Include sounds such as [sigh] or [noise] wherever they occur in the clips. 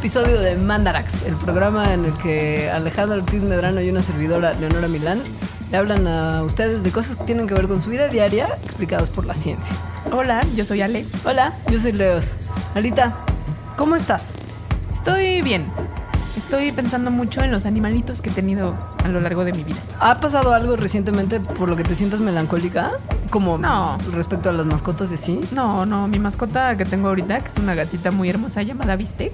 episodio de Mandarax, el programa en el que Alejandro Ortiz Medrano y una servidora, Leonora Milán, le hablan a ustedes de cosas que tienen que ver con su vida diaria, explicadas por la ciencia. Hola, yo soy Ale. Hola, yo soy Leos. Alita, ¿cómo estás? Estoy bien. Estoy pensando mucho en los animalitos que he tenido a lo largo de mi vida. ¿Ha pasado algo recientemente por lo que te sientas melancólica? Como No. respecto a las mascotas de sí. No, no, mi mascota que tengo ahorita, que es una gatita muy hermosa llamada Bistec.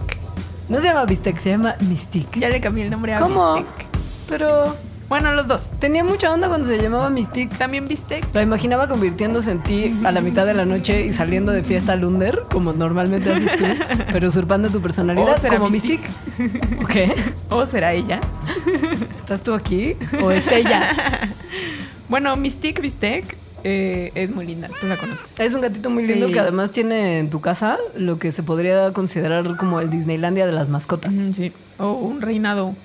No se llama Bistec, se llama Mystique. Ya le cambié el nombre a ¿Cómo? Bistec. Pero Bueno, los dos. tenía mucha onda cuando se llamaba Mystique. También Bistec. La imaginaba convirtiéndose en ti a la mitad de la noche y saliendo de fiesta al Lunder, como normalmente haces tú, [laughs] pero usurpando tu personalidad ¿O será como Mystique? Mystique. [laughs] ¿Qué? ¿O será ella? ¿Estás tú aquí o es ella? [laughs] Bueno, Mystic Bistec eh, es muy linda. Tú la conoces. Es un gatito muy Sí. lindo que además tiene en tu casa lo que se podría considerar como el Disneylandia de las mascotas. Sí. O un reinado.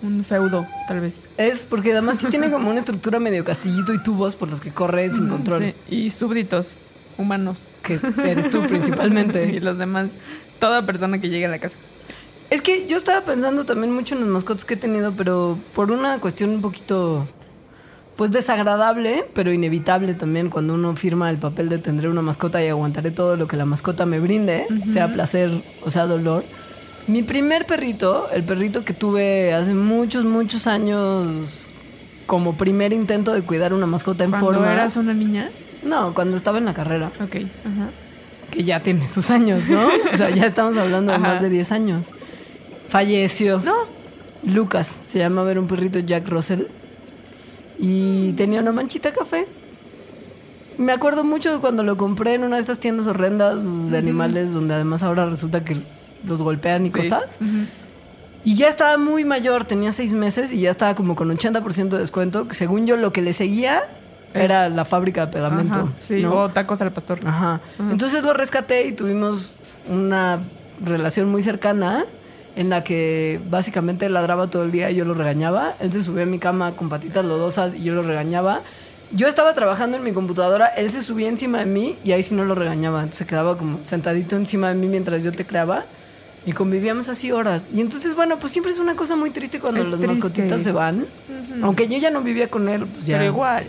Un feudo, tal vez. Es porque además sí tiene como una estructura medio castillito y tubos por los que corre sin control. Sí, Y súbditos humanos. Que eres tú [laughs] y principalmente. los demás. Toda persona que llegue a la casa. Es que yo estaba pensando también mucho en las mascotas que he tenido, pero por una cuestión un poquito, pues desagradable, pero inevitable también cuando uno firma el papel de tendré una mascota y aguantaré todo lo que la mascota me brinde, sea placer o sea dolor. Mi primer perrito, el perrito que tuve hace muchos, muchos años como primer intento de cuidar una mascota en Cuando forma. eras una niña. No, cuando estaba en la carrera, Ok. Ajá. que ya tiene sus años, ¿no? O sea, ya estamos hablando de Ajá. más de 10 años. Falleció. No. Lucas, se llamaba, era un perrito Jack Russell. Y tenía una manchita café. Me acuerdo mucho de cuando lo compré en una de estas tiendas horrendas de animales, donde además ahora resulta que los golpean y Sí. cosas. Y ya estaba muy mayor, tenía seis meses y ya estaba como con 80% de descuento, que según yo lo que le seguía Es- era la fábrica de pegamento. Ajá, Sí, ¿no? o tacos al pastor. Ajá. Entonces lo rescaté y tuvimos una relación muy cercana en la que básicamente ladraba todo el día y yo lo regañaba. Él se subía a mi cama con patitas lodosas y yo lo regañaba. Yo estaba trabajando en mi computadora, él se subía encima de mí y ahí sí no lo regañaba. Entonces se quedaba como sentadito encima de mí mientras yo tecleaba y convivíamos así horas. Y entonces, bueno, pues siempre es una cosa muy triste cuando Es las triste. mascotitas se van. Ujú. Aunque yo ya no vivía con él, pues ya. Pero igual,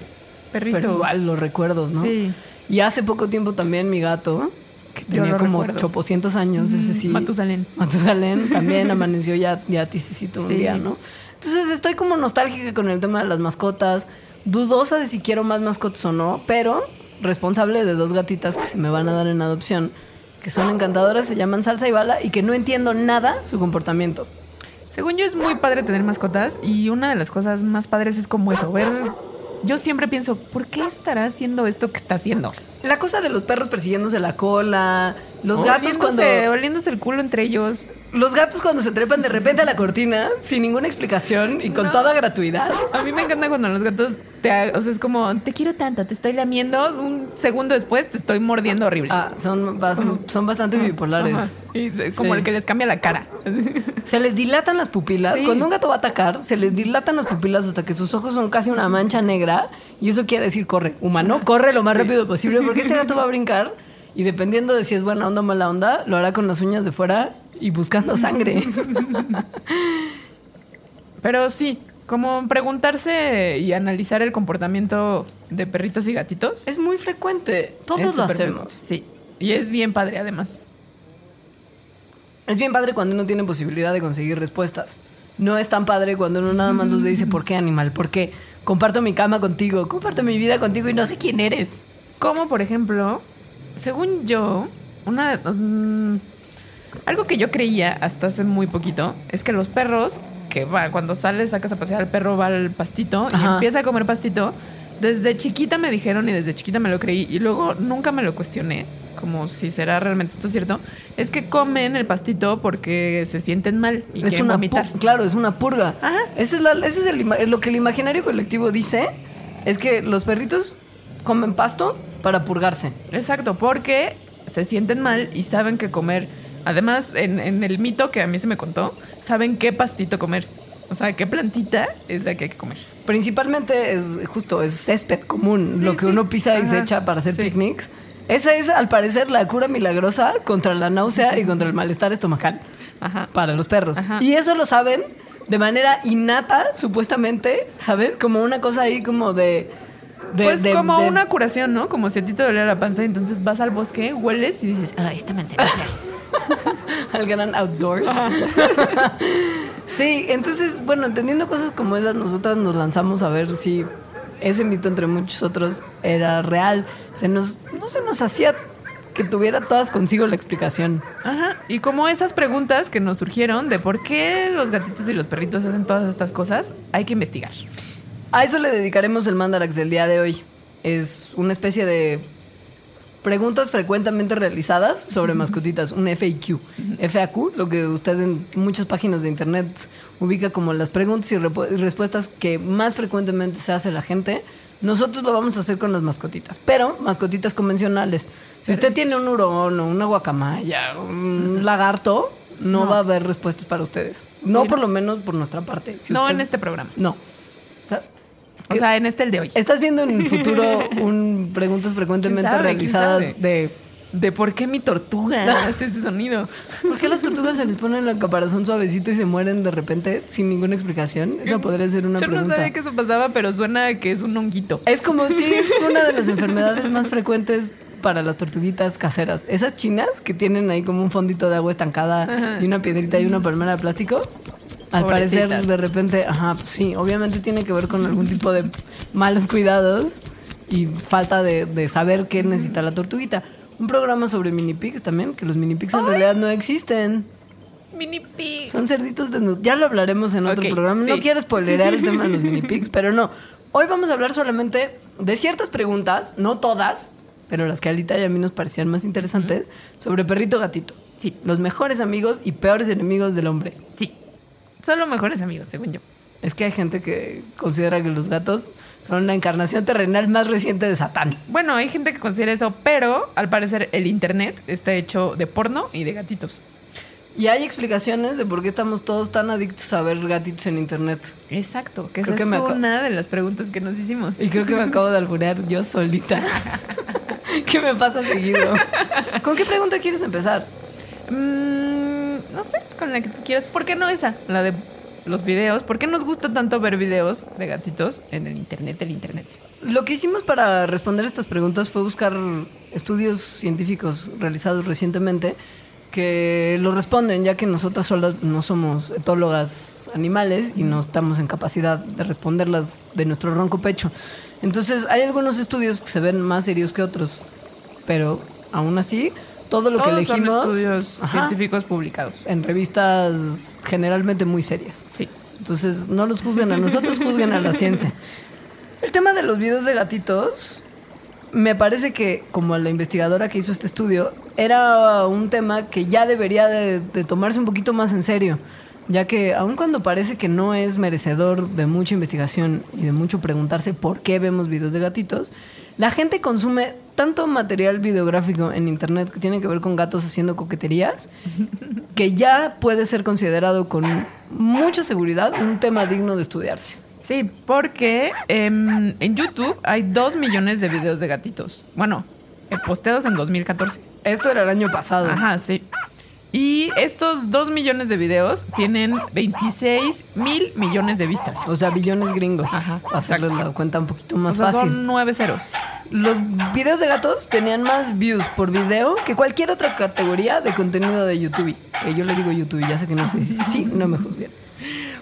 perrito. Pero igual los recuerdos, ¿no? Sí. Y hace poco tiempo también mi gato, que tenía como recuerdo. 800 años, ese sí. Matusalén. Matusalén también [laughs] amaneció ya, ya tisicito un Sí. día, ¿no? Entonces estoy como nostálgica con el tema de las mascotas, dudosa de si quiero más mascotas o no, pero responsable de dos gatitas que se me van a dar en adopción, que son encantadoras, se llaman Salsa y Bala, y que no entiendo nada su comportamiento. Según yo es muy padre tener mascotas y una de las cosas más padres es como eso, ver... Yo siempre pienso, ¿por qué estará haciendo esto que está haciendo? La cosa de los perros persiguiéndose la cola, los gatos cuando... Oliéndose- el culo entre ellos. Los gatos cuando se trepan de repente a la cortina sin ninguna explicación y con No. toda gratuidad. A mí me encanta cuando los gatos te... O sea, es como, te quiero tanto, te estoy lamiendo, un segundo después te estoy mordiendo horrible. Ah, son, bas- son bastante bipolares. Ajá. Y es como Sí. el que les cambia la cara. Se les dilatan las pupilas. Sí. Cuando un gato va a atacar, se les dilatan las pupilas hasta que sus ojos son casi una mancha negra. Y eso quiere decir corre. Humano, corre lo más rápido posible porque este gato va a brincar. Y dependiendo de si es buena onda o mala onda, lo hará con las uñas de fuera y buscando sangre. [laughs] Pero sí, como preguntarse y analizar el comportamiento de perritos y gatitos. es muy frecuente. Todos es lo hacemos. Sí. Y es bien padre además. Es bien padre cuando uno tiene posibilidad de conseguir respuestas. No es tan padre cuando uno nada más los ve y dice, [laughs] ¿por qué animal? ¿Por qué? Comparto mi cama contigo, comparto mi vida contigo y no sé quién eres. Como por ejemplo, según yo, una mm, algo que yo creía hasta hace muy poquito es que los perros que va cuando sales sacas a pasear al perro va al pastito y Ajá. empieza a comer pastito. Desde chiquita me dijeron y desde chiquita me lo creí y luego nunca me lo cuestioné. como si será realmente esto cierto, es que comen el pastito porque se sienten mal y es una vomitar. claro, es una purga. Ajá. Ese es, la- ese es el lo que el imaginario colectivo dice, es que los perritos comen pasto para purgarse. Exacto, porque se sienten mal y saben qué comer. Además, en, en el mito que a mí se me contó, saben qué pastito comer. O sea, qué plantita es la que hay que comer. Principalmente es justo, es césped común, Sí, lo que sí. uno pisa y se echa para hacer Sí. picnics. Esa es, al parecer, la cura milagrosa contra la náusea y contra el malestar estomacal Ajá. para los perros. Ajá. Y eso lo saben de manera innata, supuestamente, ¿sabes? Como una cosa ahí como de... de- pues de- como de- una curación, ¿no? Como si a ti te dolía la panza, entonces vas al bosque, hueles y dices, ah, esta manzana. [laughs] al gran outdoors. [laughs] sí, entonces, bueno, entendiendo cosas como esas, nosotras nos lanzamos a ver si ese mito entre muchos otros era real. Se nos, no se nos hacía que tuviera todas consigo la explicación. Ajá. Y como esas preguntas que nos surgieron de por qué los gatitos y los perritos hacen todas estas cosas, hay que investigar. A eso le dedicaremos el Mandarax del día de hoy. Es una especie de preguntas frecuentemente realizadas sobre mascotitas, un FAQ. FAQ, lo que usted en muchas páginas de internet ubica como las preguntas y respuestas que más frecuentemente se hace la gente. Nosotros lo vamos a hacer con las mascotitas, pero mascotitas convencionales. Si usted tiene un hurón o una guacamaya, un lagarto, no, No. va a haber respuestas para ustedes. No Sí, por no. lo menos por nuestra parte. Si no usted- en este programa. No. O sea, en este el de hoy. ¿Estás viendo en el futuro [laughs] un preguntas frecuentemente ¿Quién sabe? ¿Quién realizadas de De por qué mi tortuga [laughs] hace ese sonido. ¿Por qué las tortugas se les ponen el caparazón suavecito y se mueren de repente sin ninguna explicación? Esa podría ser una Yo pregunta. no sabía que eso pasaba, pero suena que es un honguito. Es como si [laughs] una de las enfermedades más frecuentes para las tortuguitas caseras. Esas chinas que tienen ahí como un fondito de agua estancada Ajá. y una piedrita y una palmera de plástico. Al parecer, de repente, ajá, pues sí, obviamente tiene que ver con algún tipo de malos cuidados y falta de, de saber qué necesita la tortuguita. Un programa sobre mini pigs también, que los mini pigs en realidad no existen. Mini pig. Son cerditos desnudos. Ya lo hablaremos en otro programa. No quiero spoilerear el tema de los mini [laughs] pigs, pero no. Hoy vamos a hablar solamente de ciertas preguntas, no todas, pero las que a Alita y a mí nos parecían más interesantes, sobre perrito gatito. Sí. Los mejores amigos y peores enemigos del hombre. Sí. Son los mejores amigos, según yo. Es que hay gente que considera que los gatos son la encarnación terrenal más reciente de Satán. Bueno, hay gente que considera eso, pero al parecer el internet está hecho de porno y de gatitos. Y hay explicaciones de por qué estamos todos tan adictos a ver gatitos en internet. Exacto, que Creo esa que es una de las preguntas que nos hicimos. Y creo que me acabo de alburear yo solita. [laughs] [laughs] ¿Qué me pasa seguido? [laughs] ¿Con qué pregunta quieres empezar? Mm, no sé, con la que tú quieras. ¿Por qué no esa? La de los videos. ¿Por qué nos gusta tanto ver videos de gatitos en el internet, el internet? Lo que hicimos para responder estas preguntas fue buscar estudios científicos realizados recientemente que lo responden, ya que nosotras solas no somos etólogas animales y no estamos en capacidad de responderlas de nuestro ronco pecho. Entonces, hay algunos estudios que se ven más serios que otros, pero aún así, todo lo que Todos son elegimos estudios Ajá, científicos publicados. en revistas generalmente muy serias. Sí. Entonces, no los juzguen a nosotros, [laughs] juzguen a la ciencia. El tema de los videos de gatitos, me parece que, como la investigadora que hizo este estudio, era un tema que ya debería de, de tomarse un poquito más en serio, ya que aun cuando parece que no es merecedor de mucha investigación y de mucho preguntarse por qué vemos videos de gatitos, la gente consume tanto material videográfico en internet que tiene que ver con gatos haciendo coqueterías, [laughs] que ya puede ser considerado con mucha seguridad un tema digno de estudiarse. Sí, porque em, en YouTube hay dos millones de videos de gatitos. Bueno, eh, posteados en 2014. Esto era el año pasado. Ajá, sí. Y estos dos millones de videos tienen 26 mil millones de vistas. O sea, billones gringos. Ajá, hacerles la cuenta un poquito O más sea, fácil. son nueve ceros. Los videos de gatos tenían más views por video que cualquier otra categoría de contenido de YouTube. Que yo le digo YouTube, ya sé que no se dice así, no me juzguen.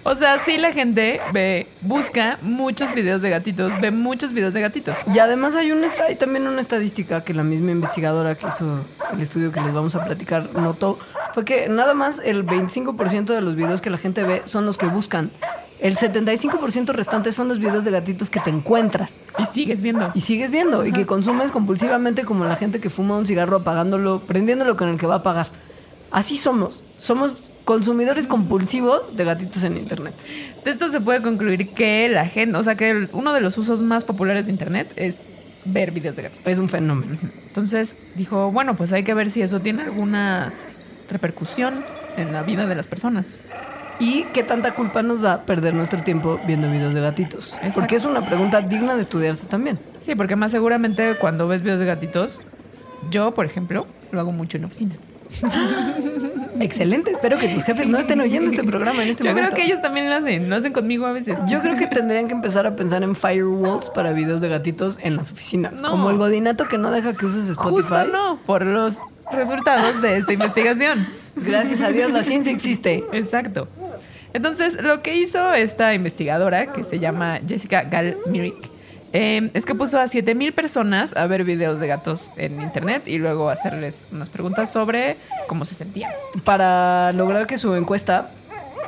O sea, sí la gente ve, busca muchos videos de gatitos, ve muchos videos de gatitos. Y además hay, una, hay también una estadística que la misma investigadora que hizo el estudio que les vamos a platicar notó, fue que nada más el 25% de los videos que la gente ve son los que buscan. El 75% restante son los videos de gatitos que te encuentras Y sigues viendo. y sigues viendo y que consumes compulsivamente como la gente que fuma un cigarro apagándolo, prendiéndolo con el que va a apagar. Así somos. Somos consumidores compulsivos de gatitos en internet. De esto se puede concluir que la gente, o sea, que el- uno de los usos más populares de Internet es ver videos de gatitos. Es un fenómeno. Entonces dijo, bueno, pues hay que ver si eso tiene alguna repercusión en la vida de las personas. ¿Y qué tanta culpa nos da perder nuestro tiempo viendo videos de gatitos? Exacto. Porque es una pregunta digna de estudiarse también. Sí, porque más seguramente cuando ves videos de gatitos, yo, por ejemplo, lo hago mucho en oficina. [laughs] Excelente. Espero que tus jefes no estén oyendo este programa en este Yo momento. creo que ellos también lo hacen, lo hacen conmigo a veces. Yo creo que tendrían que empezar a pensar en firewalls para videos de gatitos en las oficinas. No. Como el godinato que no deja que uses Spotify. Justo no, por los resultados de esta investigación. Gracias a Dios la ciencia existe. Exacto. Entonces, lo que hizo esta investigadora, que se llama Jessica Gal Myrick, eh, es que puso a 7000 personas a ver videos de gatos en internet y luego hacerles unas preguntas sobre cómo se sentían. Para lograr que su encuesta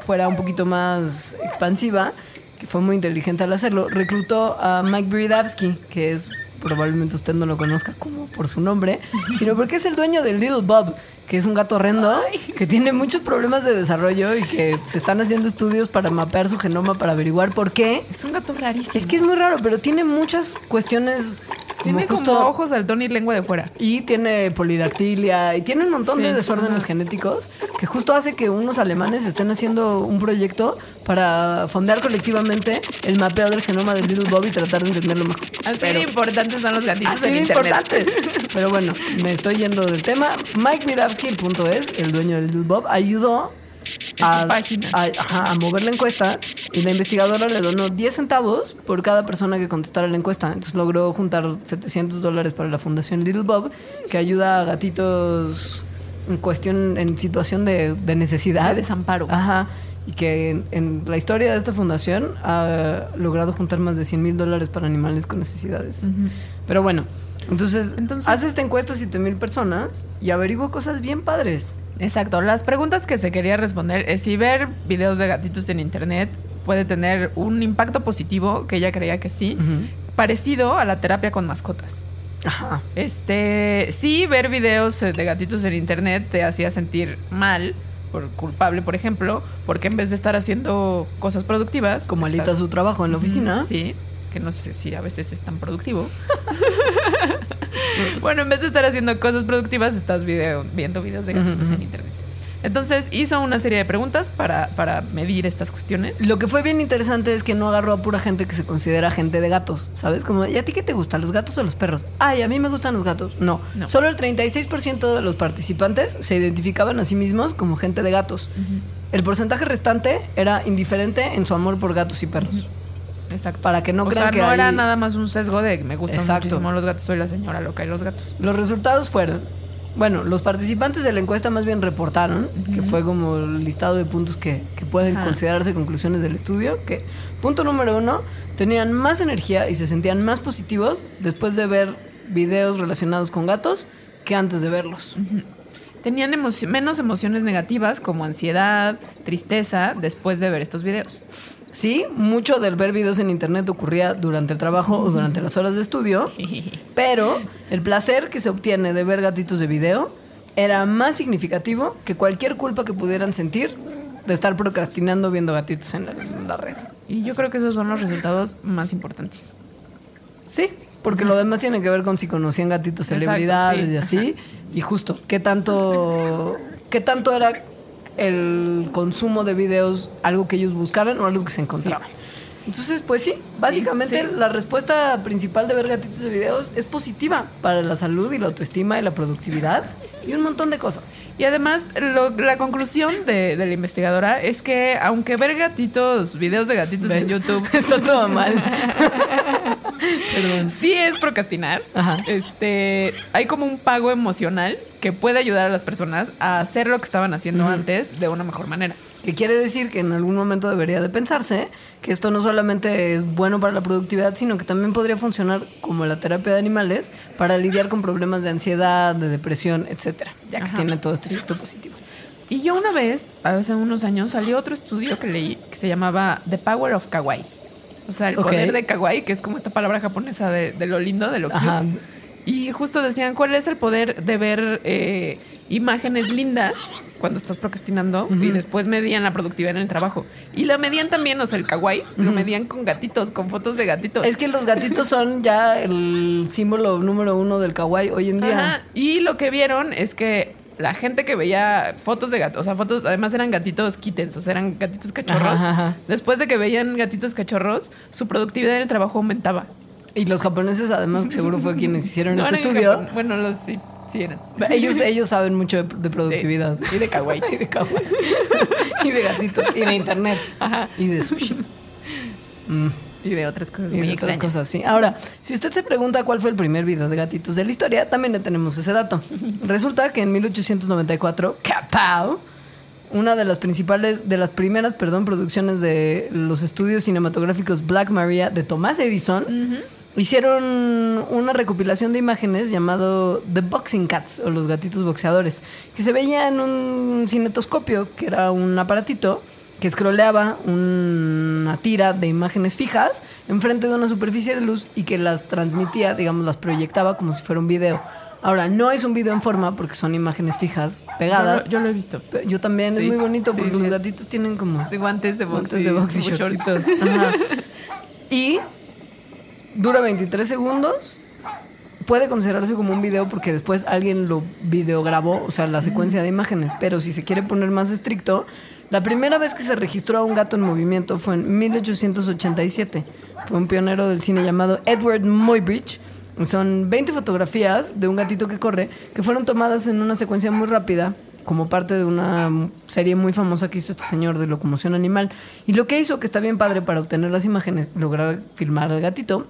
fuera un poquito más expansiva, que fue muy inteligente al hacerlo, reclutó a Mike Bridavsky, que es probablemente usted no lo conozca como por su nombre, sino porque es el dueño de Little Bob, que es un gato horrendo que tiene muchos problemas de desarrollo y que se están haciendo estudios para mapear su genoma para averiguar por qué. Es un gato rarísimo. Es que es muy raro, pero tiene muchas cuestiones como Tiene justo como ojos saltón y lengua de fuera. y tiene polidactilia y tiene un montón Sí. de desórdenes genéticos que justo hace que unos alemanes estén haciendo un proyecto para fondear colectivamente el mapeo del genoma del Little Bob y tratar de entenderlo mejor. Así Pero- de importantes son los gatitos Así en de internet. importante. Pero bueno, me estoy yendo del tema. Mike Widawski, el punto es, el dueño del Little Bob, ayudó a, a- ajá, a mover la encuesta y la investigadora le donó 10 centavos por cada persona que contestara la encuesta. Entonces logró juntar 700 dólares para la fundación Little Bob, que ayuda a gatitos en cuestión, en situación de, de necesidad. De desamparo. Ajá. Y que en, en la historia de esta fundación ha logrado juntar más de 100 mil dólares para animales con necesidades. Pero bueno, entonces, Entonces- hace esta encuesta a 7 mil personas y averigua cosas bien padres. Exacto. Las preguntas que se quería responder es si ver videos de gatitos en internet puede tener un impacto positivo, que ella creía que sí, parecido a la terapia con mascotas. Ajá. Este, sí, ver videos eh, de gatitos en internet te hacía sentir mal, por culpable, por ejemplo, porque en vez de estar haciendo cosas productivas, Como alita estás- su trabajo en la oficina. Sí, que no sé si a veces es tan productivo. [laughs] bueno, en vez de estar haciendo cosas productivas, estás video- viendo videos de gatitos en internet. Entonces hizo una serie de preguntas para, para medir estas cuestiones. Lo que fue bien interesante es que no agarró a pura gente que se considera gente de gatos, ¿sabes? Como, ¿y a ti qué te gustan, los gatos o los perros? Ay, a mí me gustan los gatos. No, No. solo el 36% de los participantes se identificaban a sí mismos como gente de gatos. El porcentaje restante era indiferente en su amor por gatos y perros. Exacto. Para que no o crean sea, que no era nada más un sesgo de me gustan Exacto. muchísimo los gatos, soy la señora loca de los gatos. Los resultados fueron, bueno, los participantes de la encuesta más bien reportaron, que fue como el listado de puntos que, que pueden considerarse conclusiones del estudio, que punto número uno, tenían más energía y se sentían más positivos después de ver videos relacionados con gatos que antes de verlos. Tenían menos emociones negativas como ansiedad, tristeza, después de ver estos videos. Sí, mucho del ver videos en internet ocurría durante el trabajo o durante las horas de estudio, [laughs] pero el placer que se obtiene de ver gatitos de video era más significativo que cualquier culpa que pudieran sentir de estar procrastinando viendo gatitos en la, en la red. Y yo creo que esos son los resultados más importantes. Sí, porque lo demás tiene que ver con si conocían gatitos celebridades sí. y así. Y justo, ¿qué tanto, ¿qué tanto era el consumo de videos algo que ellos buscaran o algo que se encontraban? Entonces, pues sí, básicamente Sí. la respuesta principal de ver gatitos de videos es positiva para la salud y la autoestima y la productividad y un montón de cosas. Y además, lo- la conclusión de, de la investigadora es que aunque ver gatitos, videos de gatitos en. YouTube, [laughs] Está todo mal. [laughs] [laughs] Perdón. sí es procrastinar, Ajá. este, hay como un pago emocional que puede ayudar a las personas a hacer lo que estaban haciendo Ujú. antes de una mejor manera. Que quiere decir que en algún momento debería de pensarse que esto no solamente es bueno para la productividad, sino que también podría funcionar como la terapia de animales para lidiar con problemas de ansiedad, de depresión, etcétera, ya que Ajá. tiene todo este efecto positivo. Y yo una vez, hace unos años, salió otro estudio que leí que se llamaba The Power of Kawaii. O sea, el poder de kawaii, que es como esta palabra japonesa de, de lo lindo, de lo cute. Ajá. Y justo decían, ¿cuál es el poder de ver eh, imágenes lindas cuando estás procrastinando? Y después medían la productividad en el trabajo. Y la medían también, o sea, el kawaii, lo medían con gatitos, con fotos de gatitos. Es que los gatitos [laughs] son ya el símbolo número uno del kawaii hoy en día. Ajá. Y lo que vieron es que la gente que veía fotos de gatos, o sea, fotos, además eran gatitos kittens, o sea, eran gatitos cachorros. Ajá, ajá. Después de que veían gatitos cachorros, su productividad en el trabajo aumentaba. Y los japoneses, además, seguro fue quienes hicieron [laughs] No este estudio. Japón. Bueno, los sí, sí eran. Ellos, ellos saben mucho de, de productividad. Y de kawaii. [laughs] y de kawaii. [laughs] y de gatitos. Y de internet. Y de sushi. Mm. Y de otras cosas Y muy de otras extrañas. cosas, sí. Ahora, si usted se pregunta cuál fue el primer video de gatitos de la historia, también le tenemos ese dato. [laughs] Resulta que en 1894, ¡Kapow! Una de las principales, de las primeras, perdón, producciones de los estudios cinematográficos Black Maria de Tomás Edison, hicieron una recopilación de imágenes llamado The Boxing Cats o los gatitos boxeadores, que se veía en un cinetoscopio, que era un aparatito que escroleaba una tira de imágenes fijas enfrente de una superficie de luz y que las transmitía, digamos, las proyectaba como si fuera un video. Ahora, no es un video en forma porque son imágenes fijas pegadas. yo lo he visto. Yo también, Sí, es muy bonito porque sí, los gatitos tienen como De guantes de box. guantes de box y. [laughs] Ajá. Y dura 23 segundos. Puede considerarse como un video porque después alguien lo videograbó, o sea, la secuencia de imágenes. Pero si se quiere poner más estricto, la primera vez que se registró a un gato en movimiento fue en 1887. Fue un pionero del cine llamado Edward Muybridge. Son 20 fotografías de un gatito que corre que fueron tomadas en una secuencia muy rápida como parte de una serie muy famosa que hizo este señor de locomoción animal. Y lo que hizo, que está bien padre para obtener las imágenes, lograr filmar al gatito,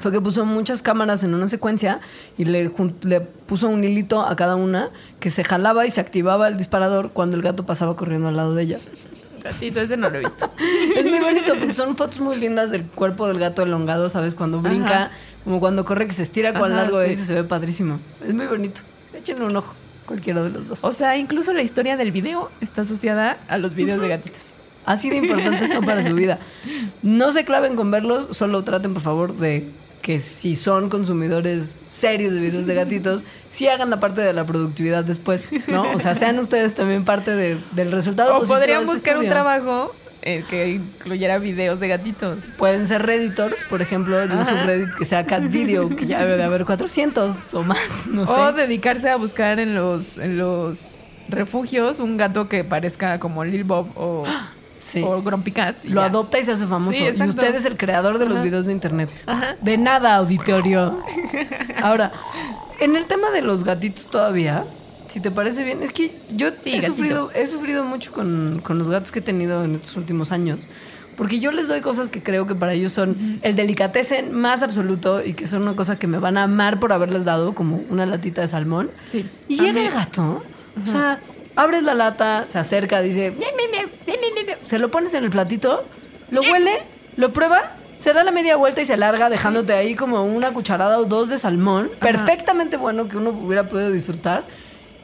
fue que puso muchas cámaras en una secuencia y le, le puso un hilito a cada una que se jalaba y se activaba el disparador cuando el gato pasaba corriendo al lado de ellas. Gatito, ese no lo he visto. [laughs] Es muy bonito porque son fotos muy lindas del cuerpo del gato elongado, ¿sabes? Cuando brinca, Ajá. como cuando corre que se estira cuán largo sí. es y se ve padrísimo. Es muy bonito. Échenle un ojo, cualquiera de los dos. O sea, incluso la historia del video está asociada a los videos de gatitos. Así de importantes son para su vida. No se claven con verlos, solo traten por favor de que si son consumidores serios de videos de gatitos, sí hagan la parte de la productividad después, ¿no? O sea, sean ustedes también parte de- del resultado. O de podrían este buscar un trabajo eh, que incluyera videos de gatitos. Pueden ser redditors, por ejemplo, de un Ajá. subreddit que sea Cat Video, que ya debe de haber 400 o más, no sé. O dedicarse a buscar en los, en los refugios un gato que parezca como Lil Bob o, Sí. o Grumpy Cat. y Lo ya. adopta y se hace famoso. Sí, y usted es el creador de los Ajá. videos de internet. Ajá. De nada, auditorio. [laughs] Ahora, en el tema de los gatitos todavía, si te parece bien, es que yo Sí, he, gatito. sufrido, he sufrido mucho con, con los gatos que he tenido en estos últimos años. Porque yo les doy cosas que creo que para ellos son el delicatessen más absoluto y que son una cosa que me van a amar por haberles dado, como una latita de salmón. Sí. Y llega el gato, o sea, abres la lata, se acerca, dice, "Miau, miau, miau, miau, miau, miau". Se lo pones en el platito, lo huele, lo prueba, se da la media vuelta y se larga dejándote ahí como una cucharada o dos de salmón, perfectamente bueno que uno hubiera podido disfrutar,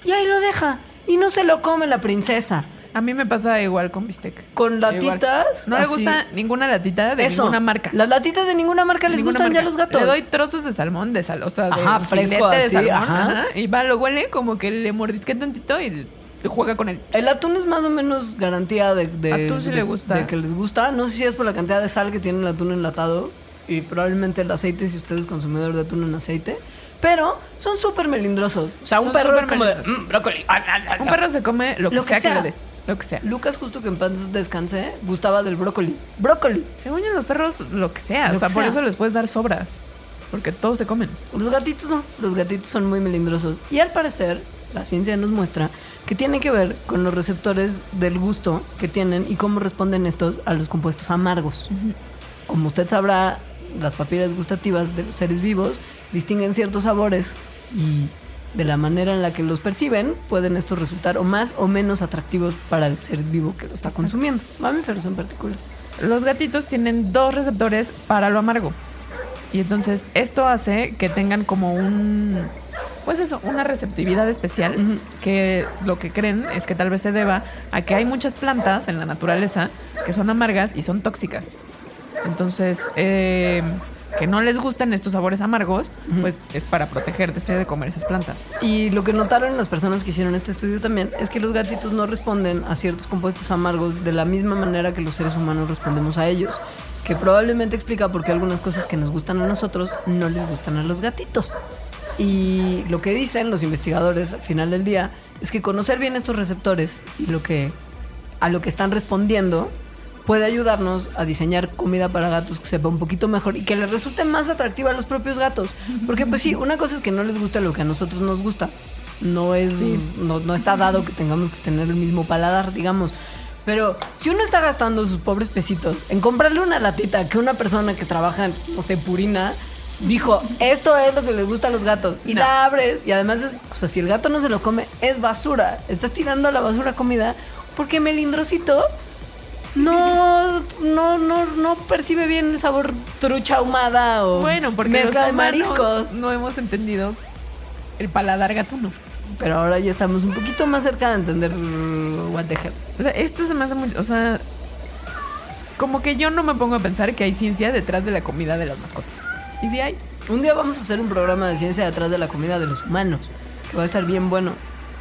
y ahí lo deja. Y no se lo come la princesa. A mí me pasa igual con bistec. Con Igual. latitas. No le gusta ninguna latita de Eso. ninguna marca. Las latitas de ninguna marca les Ninguna gustan ya marca. los gatos. Le doy trozos de salmón, de sal, o sea, de Ajá, fresco de salmón. ajá. ajá, y va, lo huele como que le mordisque tantito y juega con él. El atún es más o menos garantía de, de- Atún sí de- le gusta. de que les gusta. No sé si es por la cantidad de sal que tiene el atún enlatado y probablemente el aceite si usted es consumidor de atún en aceite. Pero son súper melindrosos. O sea, un Son perro es como de. "Mm, brócoli. ah, ah, ah, Un ah". perro se come lo que, Lo que sea, que le des. Lo que sea. Lucas, justo que en paz descansé, gustaba del brócoli. ¡Brócoli! Según yo, los perros, lo que sea. Lo o sea, por sea. eso les puedes dar sobras. Porque todos se comen. Los gatitos no. Los gatitos son muy melindrosos. Y al parecer, la ciencia nos muestra que tiene que ver con los receptores del gusto que tienen y cómo responden estos a los compuestos amargos. Como usted sabrá, las papilas gustativas de los seres vivos distinguen ciertos sabores y de la manera en la que los perciben pueden estos resultar o más o menos atractivos para el ser vivo que lo está consumiendo. Mamíferos en particular. Los gatitos tienen dos receptores para lo amargo. Y entonces esto hace que tengan como un pues eso, una receptividad especial que lo que creen es que tal vez se deba a que hay muchas plantas en la naturaleza que son amargas y son tóxicas. Entonces, eh, que no les gustan estos sabores amargos, pues es para protegerse de comer esas plantas. Y lo que notaron las personas que hicieron este estudio también es que los gatitos no responden a ciertos compuestos amargos de la misma manera que los seres humanos respondemos a ellos. Que probablemente explica por qué algunas cosas que nos gustan a nosotros no les gustan a los gatitos. Y lo que dicen los investigadores al final del día es que conocer bien estos receptores y lo que a lo que están respondiendo puede ayudarnos a diseñar comida para gatos que sepa un poquito mejor y que les resulte más atractiva a los propios gatos. Porque pues sí, una cosa es que no les gusta lo que a nosotros nos gusta. No es, no, no está dado que tengamos que tener el mismo paladar, digamos. Pero si uno está gastando sus pobres pesitos en comprarle una latita que una persona que trabaja, no sé, purina, dijo, esto es lo que les gusta a los gatos. Y No. la abres y además, es, o sea, si el gato no se lo come, es basura. Estás tirando a la basura comida porque Melindrosito no, no, no, no percibe bien el sabor trucha ahumada o Bueno, porque mezcla de mariscos. no hemos entendido el paladar gatuno. Pero ahora ya estamos un poquito más cerca de entender what the hell. O sea, esto se me hace muy. O sea, como que yo no me pongo a pensar que hay ciencia detrás de la comida de las mascotas. Y si hay, Un día vamos a hacer un programa de ciencia detrás de la comida de los humanos, que va a estar bien bueno.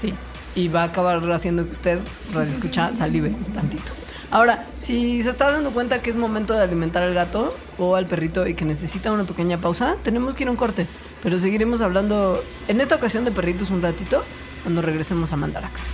sí. y va a acabar haciendo que usted, radio escucha, salive tantito. Ahora, si se está dando cuenta que es momento de alimentar al gato o al perrito y que necesita una pequeña pausa, tenemos que ir a un corte. Pero seguiremos hablando en esta ocasión de perritos un ratito cuando regresemos a Mandarax.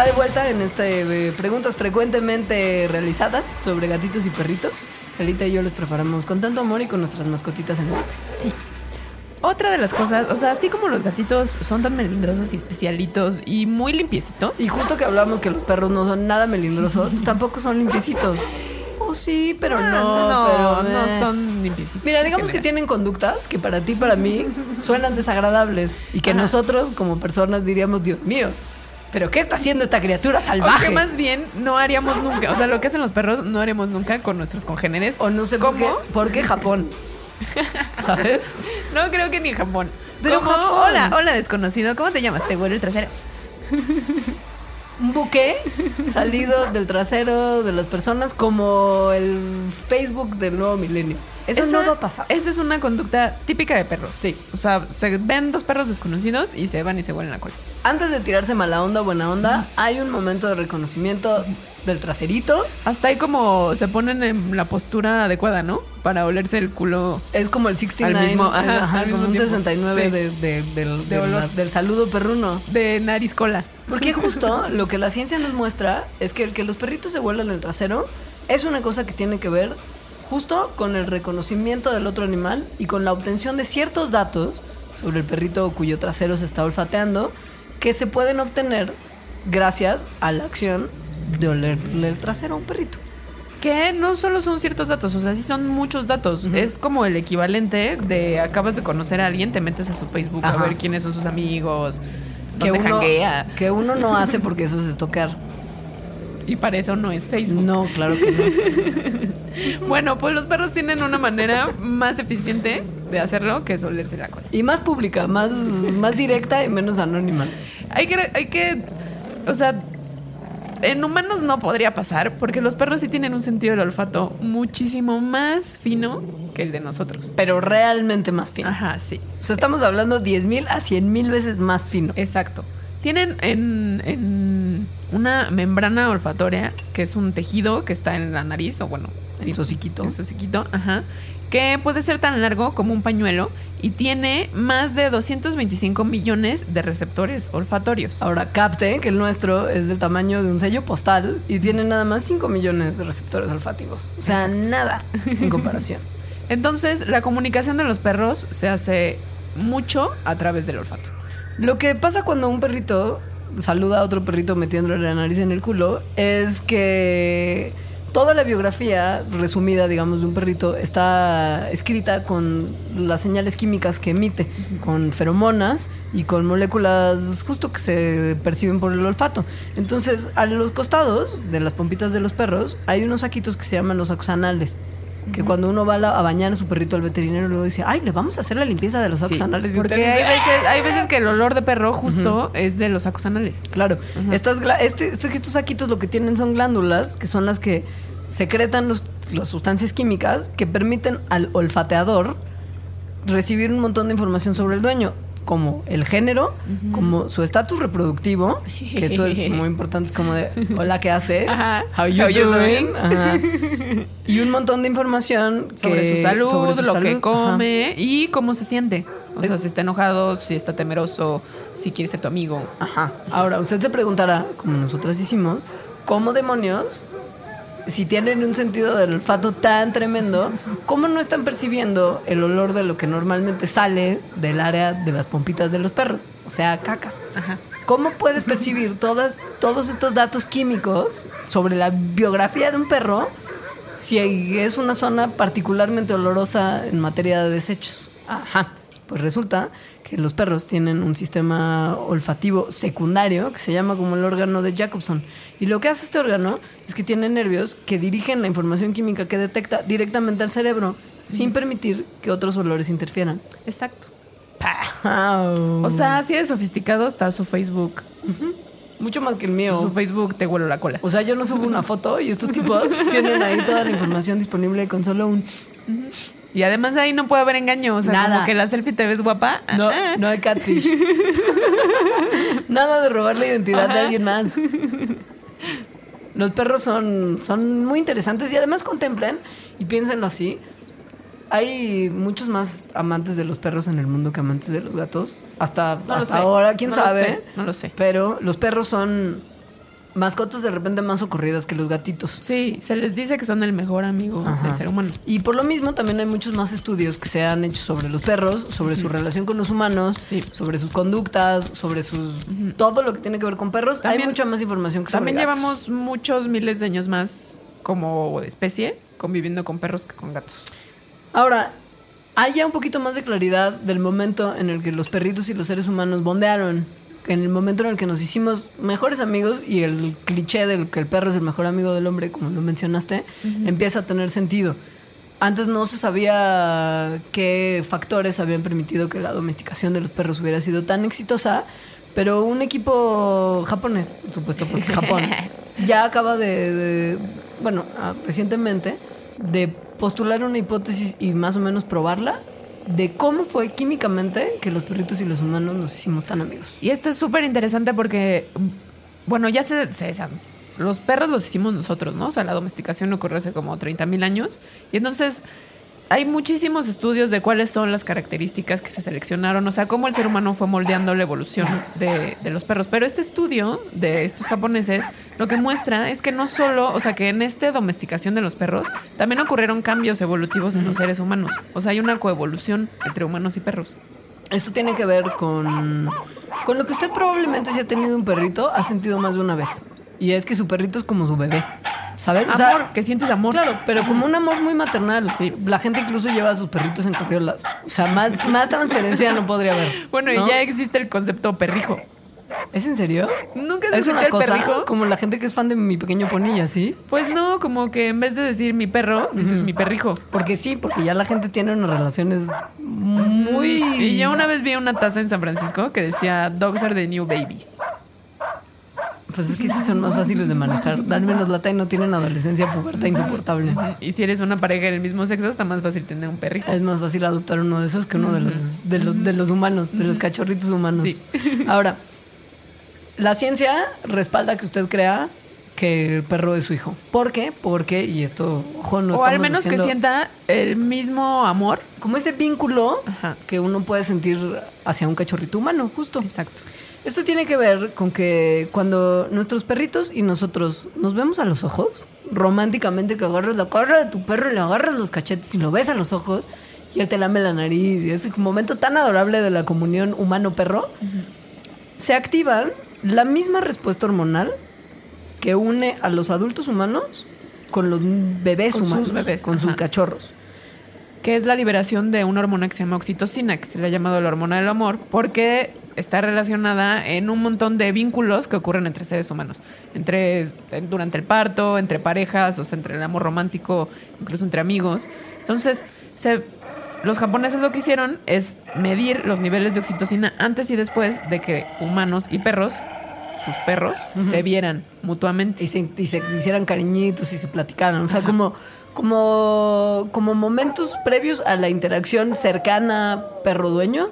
Está de vuelta en este eh, preguntas frecuentemente realizadas sobre gatitos y perritos. Carlita y yo les preparamos con tanto amor y con nuestras mascotitas en mente. Sí. Otra de las cosas, o sea, así como los gatitos son tan melindrosos y especialitos y muy limpiecitos. Y justo que hablamos que los perros no son nada melindrosos, pues [laughs] tampoco son limpiecitos. Oh, sí, pero Ah, no, no, pero no son limpiecitos. Mira, digamos que tienen conductas que para ti, para mí, suenan desagradables y que Ajá. nosotros como personas diríamos, Dios mío, pero ¿qué está haciendo esta criatura salvaje? O que más bien no haríamos nunca. O sea, lo que hacen los perros no haríamos nunca con nuestros congéneres. O no sé por qué, ¿Cómo? por qué Japón. [laughs] ¿Sabes? No creo que ni en Japón. Pero ¿Cómo? Japón. Hola, hola desconocido. ¿Cómo te llamas? Te huele el trasero. [laughs] Un buque salido del trasero de las personas como el Facebook del nuevo milenio. Eso Esa- no va a pasar. Esa es una conducta típica de perros. Sí. O sea, se ven dos perros desconocidos y se van y se huelen la cola. Antes de tirarse mala onda o buena onda, hay un momento de reconocimiento del traserito. Hasta ahí como se ponen en la postura adecuada, ¿no? Para olerse el culo. Es como el 69, Al mismo- ajá, ajá, al mismo como un tiempo. 69 Sí. de- de- del, De de olor. la- del saludo perruno. De nariz cola. Porque [laughs] justo lo que la ciencia nos muestra es que el que los perritos se vuelan el trasero es una cosa que tiene que ver justo con el reconocimiento del otro animal y con la obtención de ciertos datos sobre el perrito cuyo trasero se está olfateando que se pueden obtener gracias a la acción de olerle el trasero a un perrito. Que no solo son ciertos datos, o sea, sí son muchos datos. Es como el equivalente de acabas de conocer a alguien, te metes a su Facebook Ajá. a ver quiénes son sus amigos, Que uno, janguea. que uno no hace porque eso es estoquear. Y para eso no es Facebook. No, claro que no. [laughs] Bueno, pues los perros tienen una manera más eficiente de hacerlo que es olerse la cola. Y más pública, más, más directa y menos anónima. Hay que, hay que, o sea, en humanos no podría pasar porque los perros sí tienen un sentido del olfato muchísimo más fino que el de nosotros. Pero realmente más fino. Ajá, sí. O sea, estamos hablando 10 mil a 100 mil veces más fino. Exacto. Tienen en, en una membrana olfatoria, que es un tejido que está en la nariz, o bueno, En su hociquito. En su hociquito, ajá. Que puede ser tan largo como un pañuelo y tiene más de 225 millones de receptores olfatorios. Ahora, capte que el nuestro es del tamaño de un sello postal y tiene nada más 5 millones de receptores olfativos. O sea, nada en [laughs] comparación. Entonces, la comunicación de los perros se hace mucho a través del olfato. Lo que pasa cuando un perrito saluda a otro perrito metiéndole la nariz en el culo es que toda la biografía resumida, digamos, de un perrito está escrita con las señales químicas que emite, con feromonas y con moléculas justo que se perciben por el olfato. Entonces, a los costados de las pompitas de los perros hay unos saquitos que se llaman los oxanales. Que cuando uno va a, bañar a su perrito al veterinario, luego dice, ay, le vamos a hacer la limpieza de los Sí, oxanales. Y porque hay veces, hay veces que el olor de perro justo es de los sacos anales. Claro, estas, este, este- estos saquitos lo que tienen son glándulas, que son las que secretan los- las sustancias químicas que permiten al olfateador recibir un montón de información sobre el dueño, como el género, como su estatus reproductivo, que esto es muy importante, es como de, hola, ¿qué hace? [laughs] Ajá. How you How doing? doing? Ajá. Y un montón de información [laughs] Sobre que- su salud, sobre su lo que ajá. come y cómo se siente. O sea, si está enojado, si está temeroso, si quiere ser tu amigo. Ajá. Ahora, usted se preguntará, como nosotras hicimos, ¿cómo demonios, si tienen un sentido del olfato tan tremendo, cómo no están percibiendo el olor de lo que normalmente sale del área de las pompitas de los perros? O sea, caca. Ajá. ¿Cómo puedes percibir todas, todos estos datos químicos sobre la biografía de un perro si es una zona particularmente olorosa en materia de desechos? Ajá. Pues resulta que los perros tienen un sistema olfativo secundario que se llama como el órgano de Jacobson. Y lo que hace este órgano es que tiene nervios que dirigen la información química que detecta directamente al cerebro sin permitir que otros olores interfieran. Exacto. Pau. O sea, así de sofisticado está su Facebook. mucho más que el mío. su Facebook te huelo la cola. O sea, yo no subo una foto y estos tipos [laughs] tienen ahí toda la información disponible con solo un... Y además ahí no puede haber engaño. O sea, Nada. como que la selfie te ves guapa. No, ah, no hay catfish. [laughs] Nada de robar la identidad de alguien más. Los perros son, son muy interesantes y además contemplen y piénsenlo así. Hay muchos más amantes de los perros en el mundo que amantes de los gatos. Hasta, No hasta ahora, quién No lo sabe. sé, no lo sé. Pero los perros son mascotas de repente más ocurridas que los gatitos. Sí, se les dice que son el mejor amigo Ajá. del ser humano. Y por lo mismo también hay muchos más estudios que se han hecho sobre los perros, sobre su relación con los humanos, Sí. sobre sus conductas, sobre sus todo lo que tiene que ver con perros. hay mucha más información que sobre También gatos. llevamos muchos miles de años más como especie conviviendo con perros que con gatos. Ahora, hay ya un poquito más de claridad del momento en el que los perritos y los seres humanos bondearon. En el momento en el que nos hicimos mejores amigos y el cliché del que el perro es el mejor amigo del hombre, como lo mencionaste, empieza a tener sentido. Antes no se sabía qué factores habían permitido que la domesticación de los perros hubiera sido tan exitosa, pero un equipo japonés, por supuesto, porque [laughs] Japón ya acaba de, de- bueno, ah, recientemente, de postular una hipótesis y más o menos probarla de cómo fue químicamente que los perritos y los humanos nos hicimos tan amigos. Y esto es súper interesante porque, bueno, ya se, se. Los perros los hicimos nosotros, ¿no? O sea, la domesticación ocurrió hace como 30 mil años. Y entonces hay muchísimos estudios de cuáles son las características que se seleccionaron, o sea, cómo el ser humano fue moldeando la evolución de, los perros. Pero este estudio de estos japoneses lo que muestra es que no solo, o sea, que en esta domesticación de los perros también ocurrieron cambios evolutivos en los seres humanos. O sea, hay una coevolución entre humanos y perros. Esto tiene que ver con, con lo que usted probablemente si ha tenido un perrito ha sentido más de una vez. Y es que su perrito es como su bebé. ¿Sabes? O sea, Amor, que sientes amor. Claro, pero como un amor muy maternal. Sí. La gente incluso lleva a sus perritos en carriolas. O sea, más, más transferencia no podría haber. Bueno, ¿no? y ya existe el concepto perrijo. ¿Es en serio? ¿Nunca has Es una escuchado el cosa perrijo? como la gente que es fan de mi pequeño ponilla, ¿sí? Pues no, como que en vez de decir mi perro, dices mi perrijo. Porque sí, porque ya la gente tiene unas relaciones muy... Y yo una vez vi una taza en San Francisco que decía Dogs are the new babies. Pues es que sí son más fáciles de manejar. Dan menos lata y no tienen adolescencia puberta insoportable. Y si eres una pareja del mismo sexo, está más fácil tener un perrijo. Es más fácil adoptar uno de esos que uno de los, de los, de los humanos, de los cachorritos humanos. Sí. [laughs] Ahora, la ciencia respalda que usted crea que el perro es su hijo. ¿Por qué? Porque, y esto, ojo, no o al menos que sienta el mismo amor. Como ese vínculo Ajá. que uno puede sentir hacia un cachorrito humano, justo. Exacto. Esto tiene que ver con que cuando nuestros perritos y nosotros nos vemos a los ojos, románticamente que agarras la cara de tu perro y le agarras los cachetes y lo ves a los ojos y él te lame la nariz y ese momento tan adorable de la comunión humano-perro, se activa la misma respuesta hormonal que une a los adultos humanos con los bebés Con sus humanos, bebés, con sus cachorros. Que es la liberación de una hormona que se llama oxitocina, que se le ha llamado la hormona del amor, porque está relacionada en un montón de vínculos que ocurren entre seres humanos. Entre durante el parto, entre parejas, o sea, entre el amor romántico, incluso entre amigos. Entonces, se- los japoneses lo que hicieron es medir los niveles de oxitocina antes y después de que humanos y perros, sus perros, se vieran mutuamente. y se, y se hicieran cariñitos y se platicaran. O sea, como, como, como momentos previos a la interacción cercana perro-dueño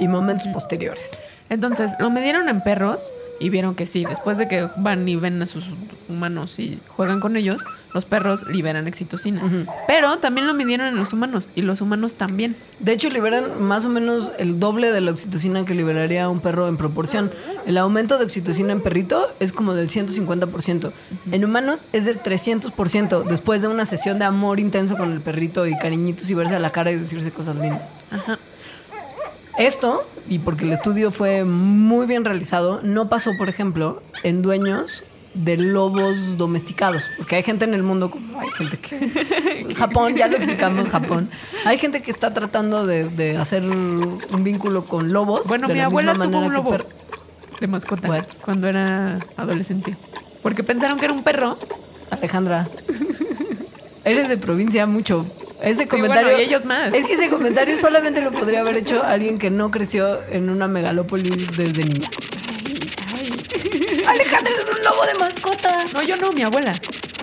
y momentos posteriores. Entonces, lo midieron en perros y vieron que sí, después de que van y ven a sus humanos y juegan con ellos, los perros liberan oxitocina. Pero también lo midieron en los humanos y los humanos también. De hecho, liberan más o menos el doble de la oxitocina que liberaría un perro en proporción. El aumento de oxitocina en perrito es como del 150%. En humanos es del 300% después de una sesión de amor intenso con el perrito y cariñitos y verse a la cara y decirse cosas lindas. Ajá. Esto, y porque el estudio fue muy bien realizado, no pasó, por ejemplo, en dueños de lobos domesticados. Porque hay gente en el mundo, como hay gente que... [laughs] Japón, ya lo explicamos, Japón. Hay gente que está tratando de, de hacer un vínculo con lobos. Bueno, de mi la abuela misma tuvo manera un lobo de mascota What? cuando era adolescente. Porque pensaron que era un perro. Alejandra, eres de provincia mucho. Ese Sí, comentario. bueno, y ellos más. Es que ese comentario solamente lo podría haber hecho alguien que no creció en una megalópolis desde niña. Alejandra, eres un lobo de mascota. No, yo no, mi abuela.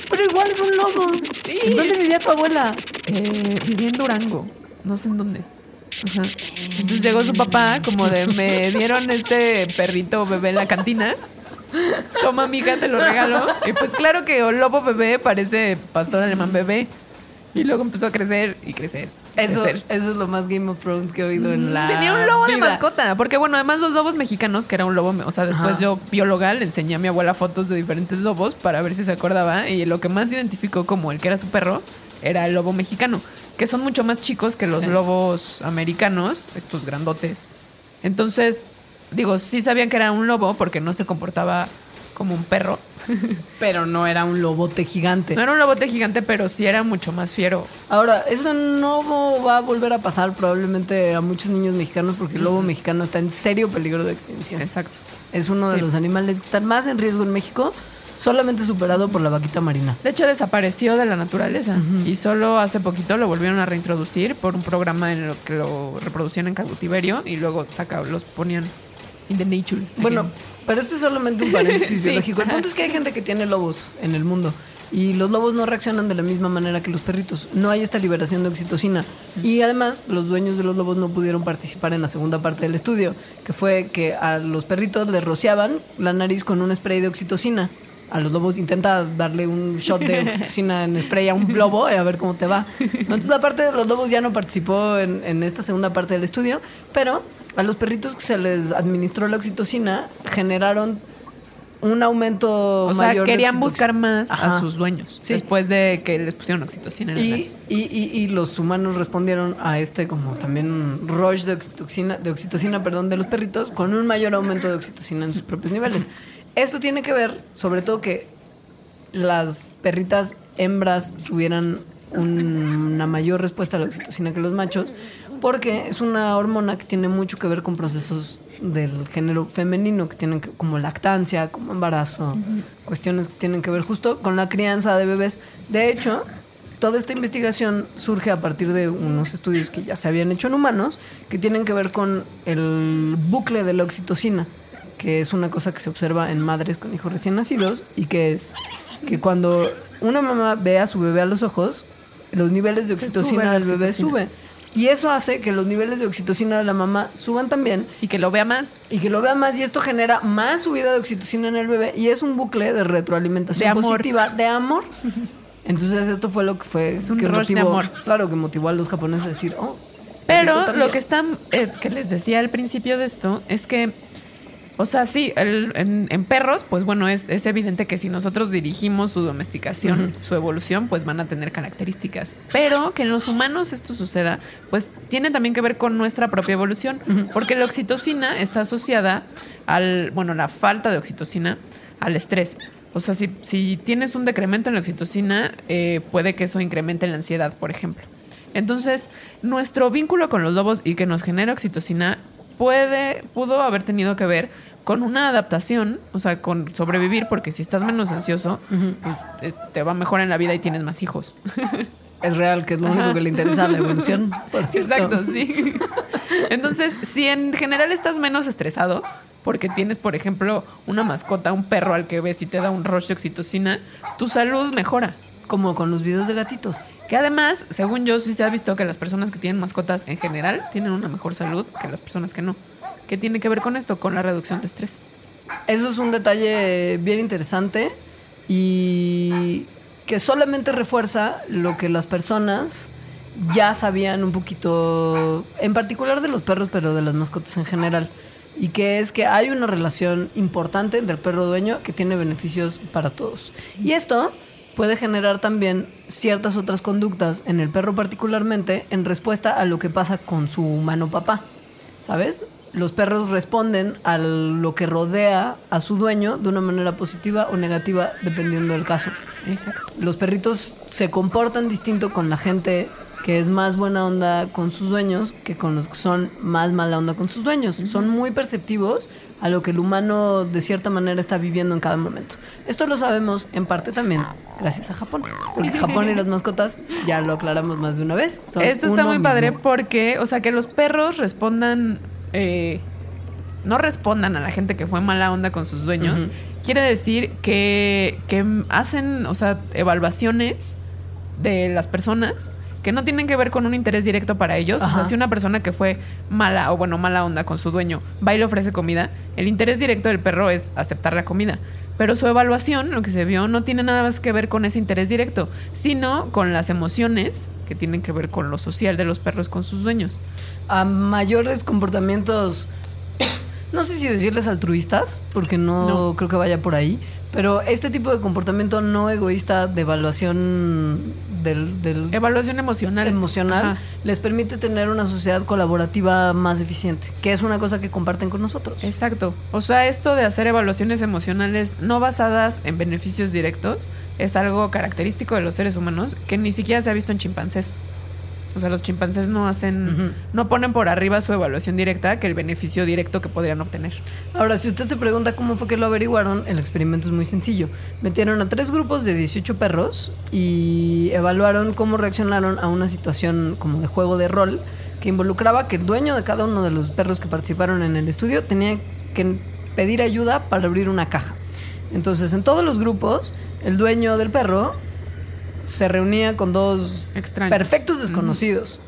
Pero igual es un lobo. Sí. ¿En ¿Dónde vivía tu abuela? Eh, vivía en Durango. No sé en dónde. Ajá. Entonces llegó su papá, como de me dieron este perrito bebé en la cantina. Toma, mija, te lo regalo. Y pues claro que el lobo bebé parece pastor alemán bebé. [laughs] Y luego empezó a crecer y crecer. Eso, crecer. eso es lo más Game of Thrones que he oído en la Tenía un lobo de mascota. Porque, bueno, además los lobos mexicanos, que era un lobo, o sea, después Ajá. yo, bióloga, le enseñé a mi abuela fotos de diferentes lobos para ver si se acordaba. Y lo que más identificó como el que era su perro era el lobo mexicano, que son mucho más chicos que los Sí. lobos americanos, estos grandotes. Entonces, digo, sí sabían que era un lobo porque no se comportaba como un perro. [laughs] Pero no era un lobote gigante. No era un lobote gigante, pero sí era mucho más fiero. Ahora, eso no va a volver a pasar probablemente a muchos niños mexicanos porque el lobo mexicano está en serio peligro de extinción. Exacto. Es uno de Sí. los animales que están más en riesgo en México, solamente superado por la vaquita marina. De hecho, desapareció de la naturaleza y solo hace poquito lo volvieron a reintroducir por un programa en lo que lo reproducían en cautiverio y luego saca, los ponían in the nature. Bueno, pero esto es solamente un paréntesis [laughs] Sí, biológico. El punto es que hay gente que tiene lobos en el mundo y los lobos no reaccionan de la misma manera que los perritos. No hay esta liberación de oxitocina. Y además, los dueños de los lobos no pudieron participar en la segunda parte del estudio, que fue que a los perritos les rociaban la nariz con un spray de oxitocina. A los lobos intenta darle un shot de oxitocina en spray a un lobo y a ver cómo te va. Entonces la parte de los lobos ya no participó en, en esta segunda parte del estudio, pero a los perritos que se les administró la oxitocina generaron un aumento o sea, mayor querían buscar más a sus dueños Sí. después de que les pusieron oxitocina en Y, nariz. y, y- y los humanos respondieron a este como también rush de oxitocina, de oxitocina perdón, de los perritos con un mayor aumento de oxitocina en sus propios niveles. Esto tiene que ver, sobre todo, que las perritas hembras tuvieran un- una mayor respuesta a la oxitocina que los machos, porque es una hormona que tiene mucho que ver con procesos del género femenino, que tienen que, como lactancia, como embarazo, cuestiones que tienen que ver justo con la crianza de bebés. De hecho, toda esta investigación surge a partir de unos estudios que ya se habían hecho en humanos, que tienen que ver con el bucle de la oxitocina, que es una cosa que se observa en madres con hijos recién nacidos y que es que cuando una mamá ve a su bebé a los ojos, los niveles de oxitocina sube del bebé oxitocina. Y eso hace que los niveles de oxitocina de la mamá suban también Y que lo vea más. y que lo vea más y esto genera más subida de oxitocina en el bebé y es un bucle de retroalimentación De positiva de amor. [laughs] Entonces esto fue lo que fue Es un que de motivó, amor. claro, que motivó a los japoneses a decir, oh, Pero lo que está, eh, que les decía al principio de esto, es que, o sea, sí, el- en, en perros, pues bueno, es, es evidente que si nosotros dirigimos su domesticación, su evolución, pues van a tener características. Pero que en los humanos esto suceda, pues tiene también que ver con nuestra propia evolución, porque la oxitocina está asociada al, bueno, la falta de oxitocina, al estrés. O sea, si, si tienes un decremento en la oxitocina, eh, puede que eso incremente la ansiedad, por ejemplo. Entonces, nuestro vínculo con los lobos y que nos genera oxitocina puede, pudo haber tenido que ver con una adaptación, o sea, con sobrevivir, porque si estás menos ansioso, pues te va mejor en la vida y tienes más hijos. [laughs] es real, que es lo único que le interesa a la evolución. Por cierto. Exacto, [laughs] sí. Entonces, si en general estás menos estresado, porque tienes, por ejemplo, una mascota, un perro al que ves y te da un rush de oxitocina, tu salud mejora. Como con los videos de gatitos. Que además, según yo, sí se ha visto que las personas que tienen mascotas en general tienen una mejor salud que las personas que no. ¿Qué tiene que ver con esto? Con la reducción de estrés. Eso es un detalle bien interesante y que solamente refuerza lo que las personas ya sabían un poquito, en particular de los perros, pero de las mascotas en general. Y que es que hay una relación importante entre el perro dueño que tiene beneficios para todos. Y esto puede generar también ciertas otras conductas en el perro particularmente en respuesta a lo que pasa con su humano papá. ¿Sabes? Los perros responden a lo que rodea a su dueño de una manera positiva o negativa dependiendo del caso. Exacto. Los perritos se comportan distinto con la gente que es más buena onda con sus dueños que con los que son más mala onda con sus dueños. Son muy perceptivos a lo que el humano de cierta manera está viviendo en cada momento. Esto lo sabemos en parte también gracias a Japón, porque Japón y las mascotas, ya lo aclaramos más de una vez, son Esto está muy padre porque, o sea, que los perros respondan, eh, no respondan a la gente que fue mala onda con sus dueños, quiere decir que, que hacen, o sea, evaluaciones de las personas que no tienen que ver con un interés directo para ellos. O sea, si una persona que fue mala o bueno, mala onda con su dueño va y le ofrece comida, el interés directo del perro es aceptar la comida. Pero su evaluación, lo que se vio, no tiene nada más que ver con ese interés directo, sino con las emociones que tienen que ver con lo social de los perros con sus dueños. A mayores comportamientos, [coughs] no sé si decirles altruistas, porque no, No. creo que vaya por ahí, pero este tipo de comportamiento no egoísta de evaluación del, del Evaluación emocional. emocional Ajá. les permite tener una sociedad colaborativa más eficiente, que es una cosa que comparten con nosotros. Exacto. O sea, esto de hacer evaluaciones emocionales no basadas en beneficios directos es algo característico de los seres humanos que ni siquiera se ha visto en chimpancés. O sea, los chimpancés no hacen, no ponen por arriba su evaluación directa que el beneficio directo que podrían obtener. Ahora, si usted se pregunta cómo fue que lo averiguaron, el experimento es muy sencillo. Metieron a tres grupos de 18 perros y evaluaron cómo reaccionaron a una situación como de juego de rol que involucraba que el dueño de cada uno de los perros que participaron en el estudio tenía que pedir ayuda para abrir una caja. Entonces, en todos los grupos, el dueño del perro se reunía con dos Extraños. perfectos desconocidos.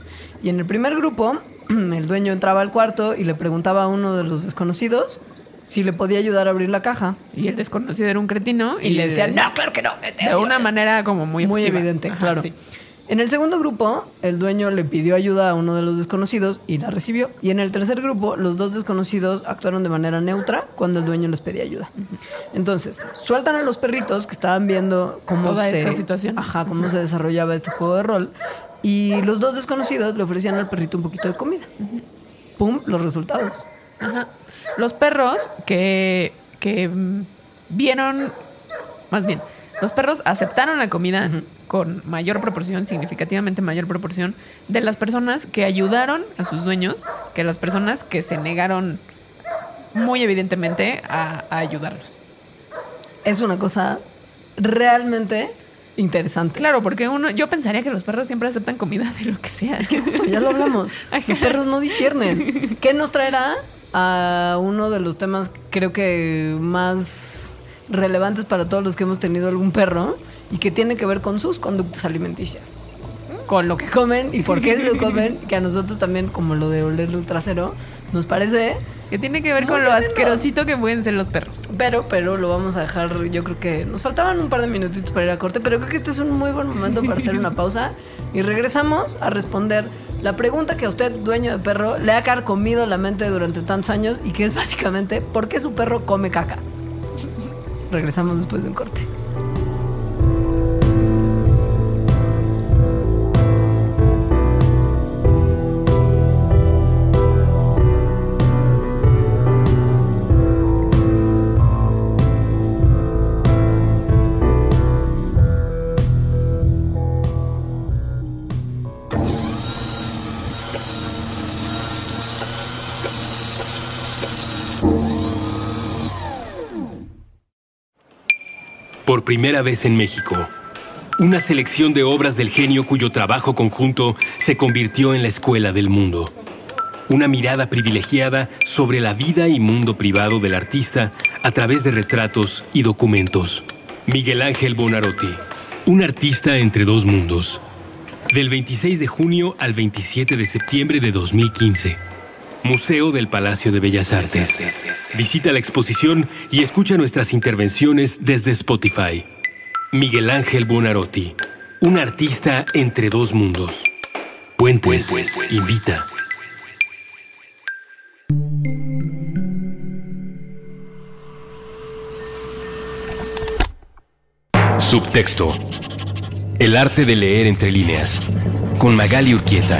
Y en el primer grupo, [clears throat] el dueño entraba al cuarto y le preguntaba a uno de los desconocidos si le podía ayudar a abrir la caja. Y el desconocido era un cretino Y, le decían, no, claro que no. De una ayuda". manera como muy muy evidente, Ajá, claro. sí. En el segundo grupo, el dueño le pidió ayuda a uno de los desconocidos y la recibió. Y en el tercer grupo, los dos desconocidos actuaron de manera neutra cuando el dueño les pedía ayuda. Entonces, sueltan a los perritos que estaban viendo cómo Toda se, esa situación. Ajá, cómo se desarrollaba este juego de rol. Y los dos desconocidos le ofrecían al perrito un poquito de comida. Pum, los resultados. Ajá. Los perros que, que vieron, más bien, los perros aceptaron la comida con mayor proporción, significativamente mayor proporción, de las personas que ayudaron a sus dueños que las personas que se negaron muy evidentemente a, a ayudarlos. Es una cosa realmente interesante. Claro, porque uno, yo pensaría que los perros siempre aceptan comida de lo que sea. Es que justo ya lo hablamos. [laughs] Los perros no disciernen. ¿Qué nos traerá a uno de los temas creo que más relevantes para todos los que hemos tenido algún perro y que tiene que ver con sus conductas alimenticias? Con lo que comen y por qué lo [laughs] comen, que a nosotros también, como lo de olerle el trasero, nos parece que tiene que ver con lo tremendo. asquerosito que pueden ser los perros. Pero, pero lo vamos a dejar, yo creo que nos faltaban un par de minutitos para ir a corte, pero creo que este es un muy buen momento para hacer una pausa y regresamos a responder la pregunta que a usted, dueño de perro, le ha carcomido la mente durante tantos años y que es básicamente, ¿por qué su perro come caca? Regresamos después de un corte. Primera vez en México, una selección de obras del genio cuyo trabajo conjunto se convirtió en la escuela del mundo. Una mirada privilegiada sobre la vida y mundo privado del artista a través de retratos y documentos. Miguel Ángel Bonarotti, un artista entre dos mundos. Del 26 de junio al 27 de septiembre de 2015. Museo del Palacio de Bellas Artes. Visita la exposición y escucha nuestras intervenciones desde Spotify. Miguel Ángel Bonarotti, un artista entre dos mundos. Puentes, invita. Subtexto. El arte de leer entre líneas. Con Magali Urquieta.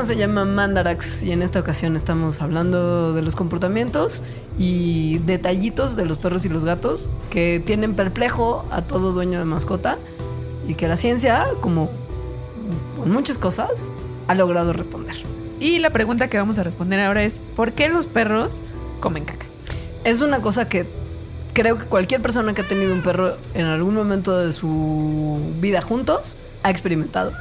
Programa se llama Mandarax y en esta ocasión estamos hablando de los comportamientos y detallitos de los perros y los gatos que tienen perplejo a todo dueño de mascota y que la ciencia, como con muchas cosas, ha logrado responder. Y la pregunta que vamos a responder ahora es, ¿por qué los perros comen caca? Es una cosa que creo que cualquier persona que ha tenido un perro en algún momento de su vida juntos ha experimentado.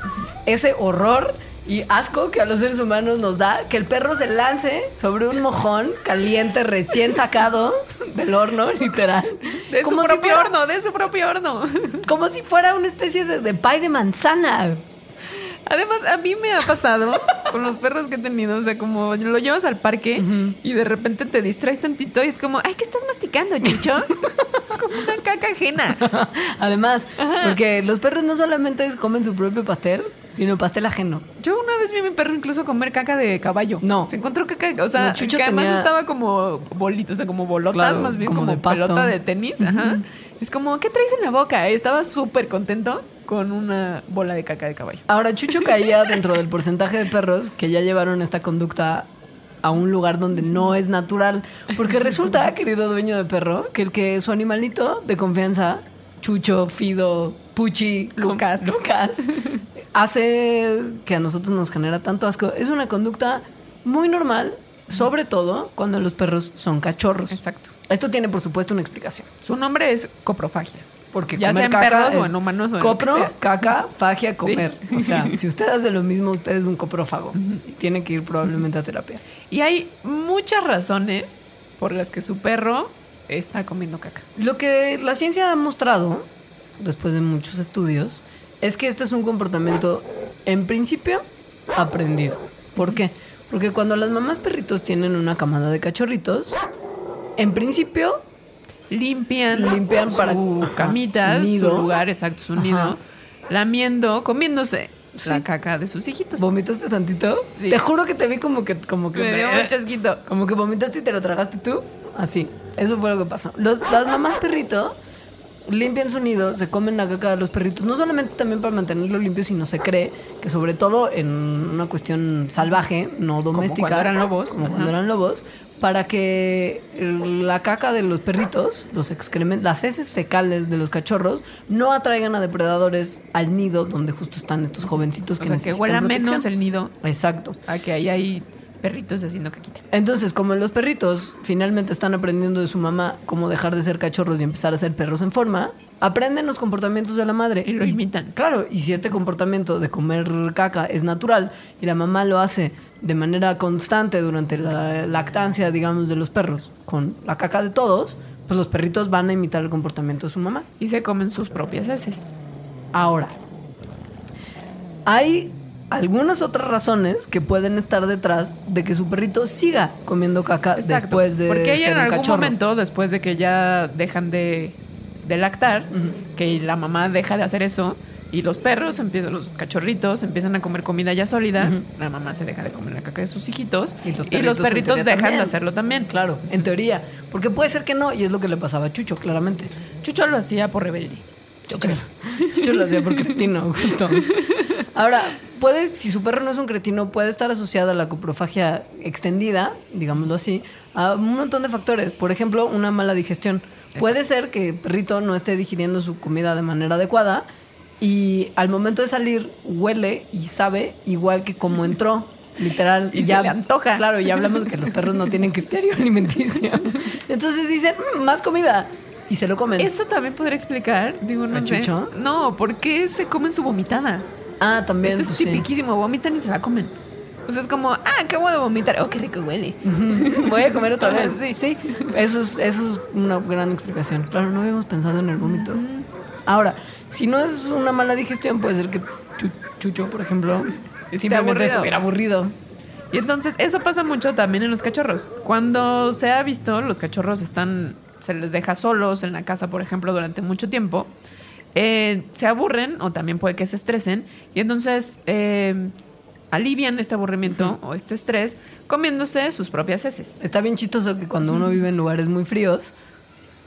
Ese horror y asco que a los seres humanos nos da que el perro se lance sobre un mojón caliente recién sacado del horno, [laughs] literal. De Como su si propio fuera- horno, de su propio horno. [laughs] Como si fuera una especie de, de pie de manzana. Además, a mí me ha pasado con los perros que he tenido, o sea, como lo llevas al parque y de repente te distraes tantito y es como, ay, ¿qué estás masticando, Chicho? [laughs] es como una caca ajena. Además, porque los perros no solamente comen su propio pastel, sino pastel ajeno. Yo una vez vi a mi perro incluso comer caca de caballo. No. Se encontró caca, o sea, No, que además estaba como bolito, o sea, como bolotas, Claro, más bien como como, de pelota de tenis. Ajá. Es como, ¿qué traes en la boca? Estaba súper contento con una bola de caca de caballo. Ahora, Chucho caía dentro del porcentaje de perros que ya llevaron esta conducta a un lugar donde no es natural. Porque resulta, querido dueño de perro, que el que su animalito de confianza, Chucho, Fido, Puchi, Lucas. Lucas, [laughs] hace que a nosotros nos genera tanto asco. Es una conducta muy normal, sobre todo cuando los perros son cachorros. Exacto. Esto tiene, por supuesto, una explicación. Su nombre es coprofagia. Porque Ya comer sea en caca perros o en humanos o Copro, sea. caca, fagia, comer. O sea, [laughs] si usted hace lo mismo, usted es un coprófago. Y tiene que ir probablemente a terapia. Y hay muchas razones por las que su perro está comiendo caca. Lo que la ciencia ha mostrado, después de muchos estudios, es que este es un comportamiento, en principio, aprendido. ¿Por qué? Porque cuando las mamás perritos tienen una camada de cachorritos, en principio Limpian, Limpian para- su camita, su su, nido. lugar, exacto, su Ajá. nido, lamiendo, comiéndose Sí. la caca de sus hijitos. ¿vomitaste tantito? Sí. Te juro que te vi como que... Como que Me dio un chasquito. Como que vomitaste y te lo tragaste tú. Así. Eso fue lo que pasó. Los- las mamás perrito limpian su nido, se comen la caca de los perritos, no solamente también para mantenerlo limpio, sino se cree que sobre todo en una cuestión salvaje, no doméstica. cuando eran lobos. Como cuando eran lobos. Para que la caca de los perritos, los excrementos, las heces fecales de los cachorros, no atraigan a depredadores al nido donde justo están estos jovencitos O que sea, que necesitan huela protección. menos el nido Exacto. a que ahí hay perritos haciendo caquita. Entonces, como los perritos finalmente están aprendiendo de su mamá cómo dejar de ser cachorros y empezar a ser perros en forma, aprenden los comportamientos de la madre. Y lo imitan. Claro, y si este comportamiento de comer caca es natural y la mamá lo hace de manera constante durante la lactancia, digamos, de los perros, con la caca de todos, pues los perritos van a imitar el comportamiento de su mamá. Y se comen sus propias heces. Ahora, hay algunas otras razones que pueden estar detrás de que su perrito siga comiendo caca Exacto. después de Porque ser en un algún cachorro. momento, después de que ya dejan de, de lactar, que la mamá deja de hacer eso y los perros empiezan, los cachorritos empiezan a comer comida ya sólida, la mamá se deja de comer la caca de sus hijitos Y los y perritos, los dejan también. de hacerlo también. Claro, en teoría. Porque puede ser que no, y es lo que le pasaba a Chucho, claramente. Chucho lo hacía por rebelde. Chucho, [laughs] Chucho lo hacía por cretino, justo. [laughs] Ahora, puede, si su perro no es un cretino, puede estar asociada a la coprofagia extendida, digámoslo así, a un montón de factores. Por ejemplo, una mala digestión. Puede ser que el perrito no esté digiriendo su comida de manera adecuada y al momento de salir huele y sabe igual que como entró. Literal, Y se le antoja. Claro, ya hablamos que los perros no tienen criterio alimenticio. Entonces dicen, "Mm, más comida. Y se lo comen. Eso también podría explicar, digo, no ¿A sé. Chucho? No, ¿por qué se comen su vomitada? Ah, también. Eso es pues sí. tipiquísimo, vomitan y se la comen. O sea, es como, ah, acabo de vomitar. Oh, qué rico huele. [laughs] Voy a comer otra vez. sí. Sí, eso es, eso es una gran explicación. Claro, no habíamos pensado en el vómito. Ahora, si no es una mala digestión, puede ser que Chu- Chucho, por ejemplo, simplemente aburrido. estuviera aburrido. Y entonces, eso pasa mucho también en los cachorros. Cuando se ha visto, los cachorros están, se les deja solos en la casa, por ejemplo, durante mucho tiempo. Eh, se aburren o también puede que se estresen. Y entonces eh, alivian este aburrimiento o este estrés comiéndose sus propias heces. Está bien chistoso que cuando uno vive en lugares muy fríos,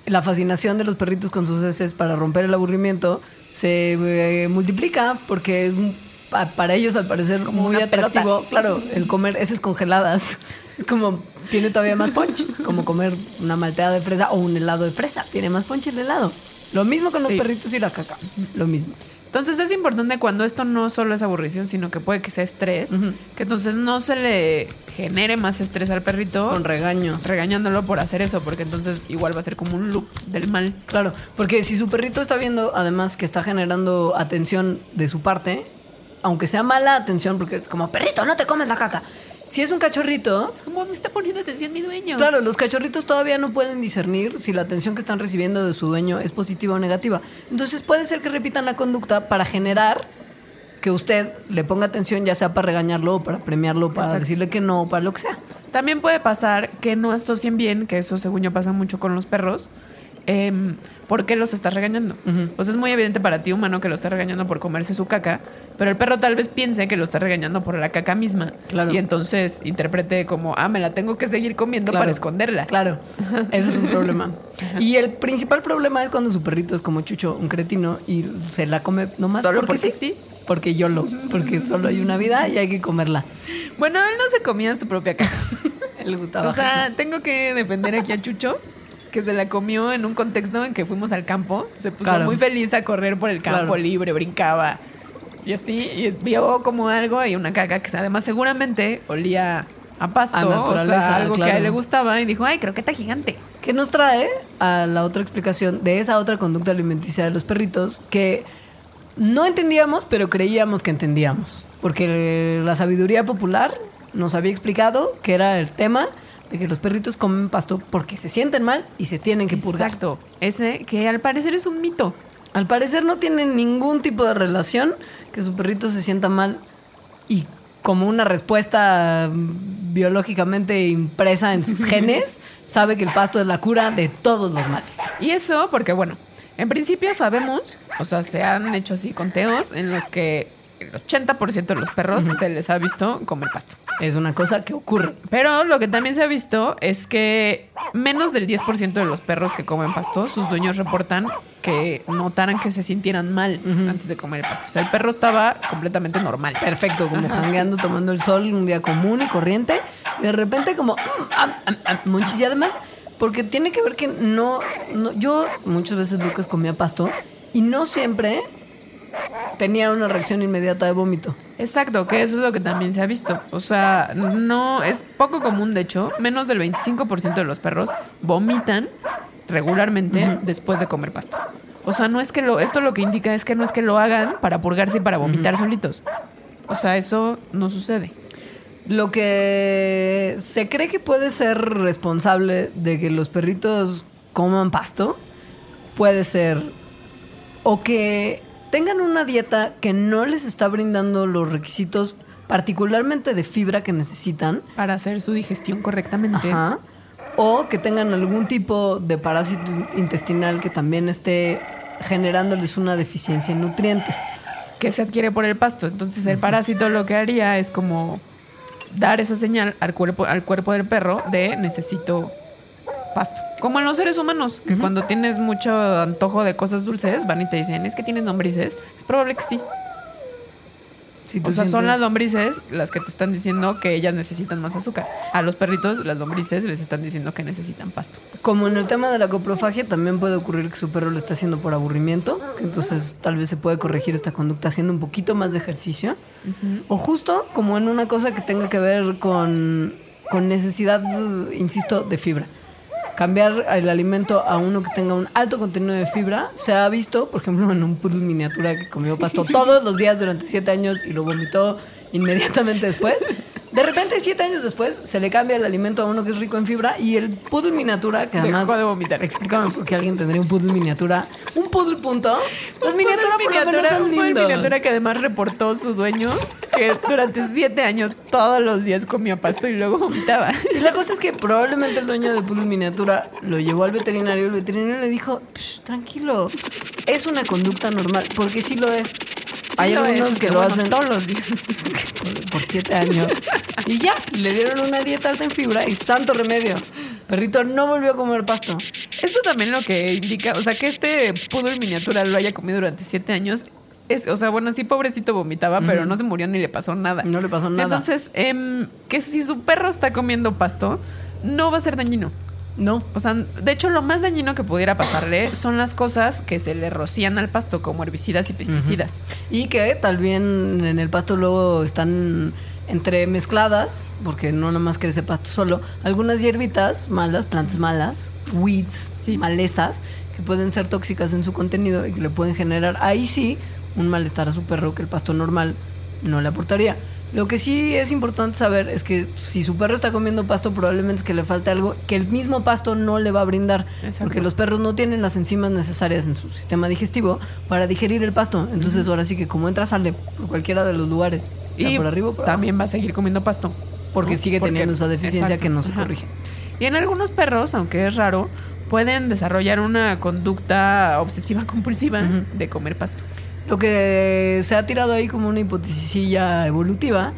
la fascinación de los perritos con sus heces para romper el aburrimiento se eh, multiplica porque es pa- para ellos al parecer Como muy atractivo, pelota. claro, el comer heces congeladas. [laughs] Es como, tiene todavía más punch. Como comer una malteada de fresa o un helado de fresa. Tiene más punch el helado. Lo mismo con los Sí. perritos y la caca. Lo mismo. Entonces es importante cuando esto no solo es aburrición, sino que puede que sea estrés, que entonces no se le genere más estrés al perrito Con regaño. regañándolo por hacer eso, porque entonces igual va a ser como un loop del mal. Claro, porque si su perrito está viendo además que está generando atención de su parte, aunque sea mala atención, porque es como, perrito, no te comes la caca. Si es un cachorrito, Como me está poniendo atención mi dueño. claro, los cachorritos todavía no pueden discernir si la atención que están recibiendo de su dueño es positiva o negativa. Entonces puede ser que repitan la conducta para generar que usted le ponga atención, ya sea para regañarlo o para premiarlo, para Exacto. decirle que no, para lo que sea. También puede pasar que no asocien bien, que eso según yo pasa mucho con los perros, em, por qué los estás regañando. O sea, es muy evidente para ti humano que lo está regañando por comerse su caca, pero el perro tal vez piense que lo está regañando por la caca misma. Claro. Y entonces interprete como, ah, me la tengo que seguir comiendo Claro. para esconderla. Claro, eso es un problema. Y el principal problema es cuando su perrito es como Chucho, un cretino, y se la come nomás Solo porque, porque sí. sí. Porque yo lo, porque solo hay una vida y hay que comerla. Bueno, él no se comía su propia caca. Él [laughs] le gustaba. O sea, tengo que defender aquí a Chucho, que se la comió en un contexto en que fuimos al campo. Se puso Claro. muy feliz a correr por el campo Claro. libre, brincaba. Y así, y vio como algo y una caca que además seguramente olía a pasto, A o sea, algo que a él le gustaba y dijo, ay, creo que está gigante. que nos trae a la otra explicación de esa otra conducta alimenticia de los perritos que no entendíamos, pero creíamos que entendíamos. Porque la sabiduría popular nos había explicado que era el tema de que los perritos comen pasto porque se sienten mal y se tienen que purgar. Exacto. Ese que al parecer es un mito. Al parecer no tienen ningún tipo de relación que su perrito se sienta mal y como una respuesta biológicamente impresa en sus [laughs] genes, sabe que el pasto es la cura de todos los males. Y eso porque, bueno, en principio sabemos, o sea, se han hecho así conteos en los que el 80% de los perros se les ha visto comer pasto. Es una cosa que ocurre. Pero lo que también se ha visto es que menos del 10% de los perros que comen pasto, sus dueños reportan que notaran que se sintieran mal antes de comer el pasto. O sea, el perro estaba completamente normal. Perfecto, como jangueando, tomando el sol un día común y corriente. Y de repente como... mm, monchis. Y además, porque tiene que ver que no, no... Yo muchas veces Lucas comía pasto y no siempre tenía una reacción inmediata de vómito. Exacto, que eso es lo que también se ha visto. O sea, no es poco común, de hecho, menos del 25% de los perros vomitan regularmente después de comer pasto. O sea, no es que lo, esto lo que indica es que no es que lo hagan para purgarse y para vomitar solitos. O sea, eso no sucede. Lo que se cree que puede ser responsable de que los perritos coman pasto puede ser o que tengan una dieta que no les está brindando los requisitos particularmente de fibra que necesitan, Para hacer su digestión correctamente. Ajá. o que tengan algún tipo de parásito intestinal que también esté generándoles una deficiencia en nutrientes. que se adquiere por el pasto. Entonces el parásito lo que haría es como dar esa señal al cuerpo, al cuerpo del perro de necesito pasto. Como en los seres humanos, que cuando tienes mucho antojo de cosas dulces, van y te dicen, es que tienes lombrices. Es probable que sí. Si O sea, son las lombrices las que te están diciendo que ellas necesitan más azúcar. A los perritos, las lombrices les están diciendo que necesitan pasto. Como en el tema de la coprofagia, también puede ocurrir que su perro lo está haciendo por aburrimiento, que entonces tal vez se puede corregir esta conducta haciendo un poquito más de ejercicio. O justo como en una cosa que tenga que ver con, con necesidad, insisto, de fibra. Cambiar el alimento a uno que tenga un alto contenido de fibra se ha visto, por ejemplo, en un poodle miniatura que comió pasto todos los días durante siete años y lo vomitó inmediatamente después. De repente, siete años después, se le cambia el alimento a uno que es rico en fibra y el poodle miniatura, que además... Dejó de vomitar. Explícame por qué alguien tendría un poodle miniatura. Un poodle punto. Los Un miniatura poodle por lo menos son un poodle lindos. miniatura que además reportó su dueño que durante siete años todos los días comía pasto y luego vomitaba. Y la cosa es que probablemente el dueño del poodle miniatura lo llevó al veterinario. El veterinario le dijo, "Psh, tranquilo, es una conducta normal, porque sí lo es. Hay Sí algunos es, que lo bueno, hacen todos los días. por, [laughs] por siete años. Y ya, le dieron una dieta alta en fibra y santo remedio. Perrito no volvió a comer pasto. Eso también lo que indica, o sea, que este poodle miniatura lo haya comido durante siete años Es, o sea, bueno, sí, pobrecito vomitaba, pero no se murió ni le pasó nada. No le pasó nada. Entonces, em, que si su perro está comiendo pasto, no va a ser dañino. No. O sea, de hecho, lo más dañino que pudiera pasarle son las cosas que se le rocían al pasto, como herbicidas y pesticidas. Y que tal bien en el pasto luego están entremezcladas, porque no nada más crece pasto solo, algunas hierbitas malas, plantas malas, weeds, Sí. malezas, que pueden ser tóxicas en su contenido y que le pueden generar ahí sí un malestar a su perro que el pasto normal no le aportaría. Lo que sí es importante saber es que si su perro está comiendo pasto, probablemente es que le falte algo que el mismo pasto no le va a brindar. Exacto. Porque los perros no tienen las enzimas necesarias en su sistema digestivo para digerir el pasto. Entonces, ahora sí que como entra, sale por cualquiera de los lugares. sea Y por arriba o por abajo. también va a seguir comiendo pasto. Porque ¿no? sigue teniendo esa deficiencia exacto, que no se ajá. corrige. Y en algunos perros, aunque es raro, pueden desarrollar una conducta obsesiva compulsiva de comer pasto. Lo que se ha tirado ahí como una hipótesis evolutiva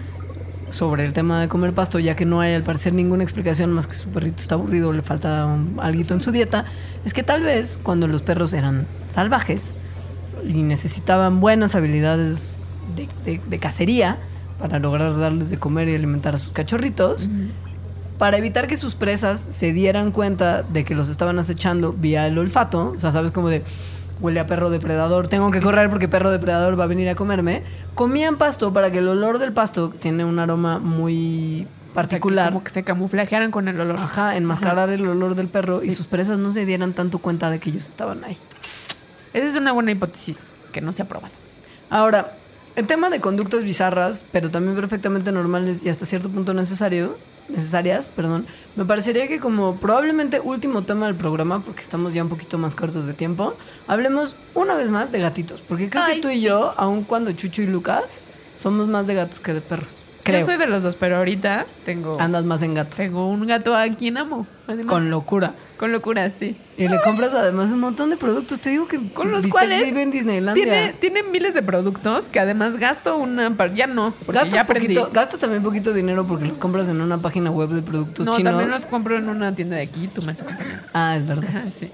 sobre el tema de comer pasto, ya que no hay al parecer ninguna explicación más que su perrito está aburrido o le falta alguito en su dieta, es que tal vez cuando los perros eran salvajes y necesitaban buenas habilidades de, de- de cacería para lograr darles de comer y alimentar a sus cachorritos, para evitar que sus presas se dieran cuenta de que los estaban acechando vía el olfato, o sea, sabes como de huele a perro depredador, tengo que correr porque perro depredador va a venir a comerme, comían pasto para que el olor del pasto tiene un aroma muy O sea, particular, que como que se camuflajearan con el olor. ajá, enmascarar el olor del perro y Sí. sus presas no se dieran tanto cuenta de que ellos estaban ahí. Esa es una buena hipótesis que no se ha probado. Ahora, el tema de conductas bizarras, pero también perfectamente normales y hasta cierto punto necesario, necesarias, perdón, me parecería que como probablemente último tema del programa, porque estamos ya un poquito más cortos de tiempo, hablemos una vez más de gatitos, porque creo que tú y sí. yo, aun cuando Chucho y Lucas, somos más de gatos que de perros. Creo. Yo soy de los dos, pero ahorita tengo, Andas más en gatos. tengo un gato a quien amo. además. Con locura. Con locura, sí. Y le compras además un montón de productos. Te digo que Con los cuales vive en Disneylandia. Tiene, tiene miles de productos que además gasto una... Ya no, porque Gastas, ya aprendí. poquito, también poquito dinero porque los compras en una página web de productos No, chinos. también los compro en una tienda de aquí, tú me has acompañado. Ah, es verdad. Ajá, sí.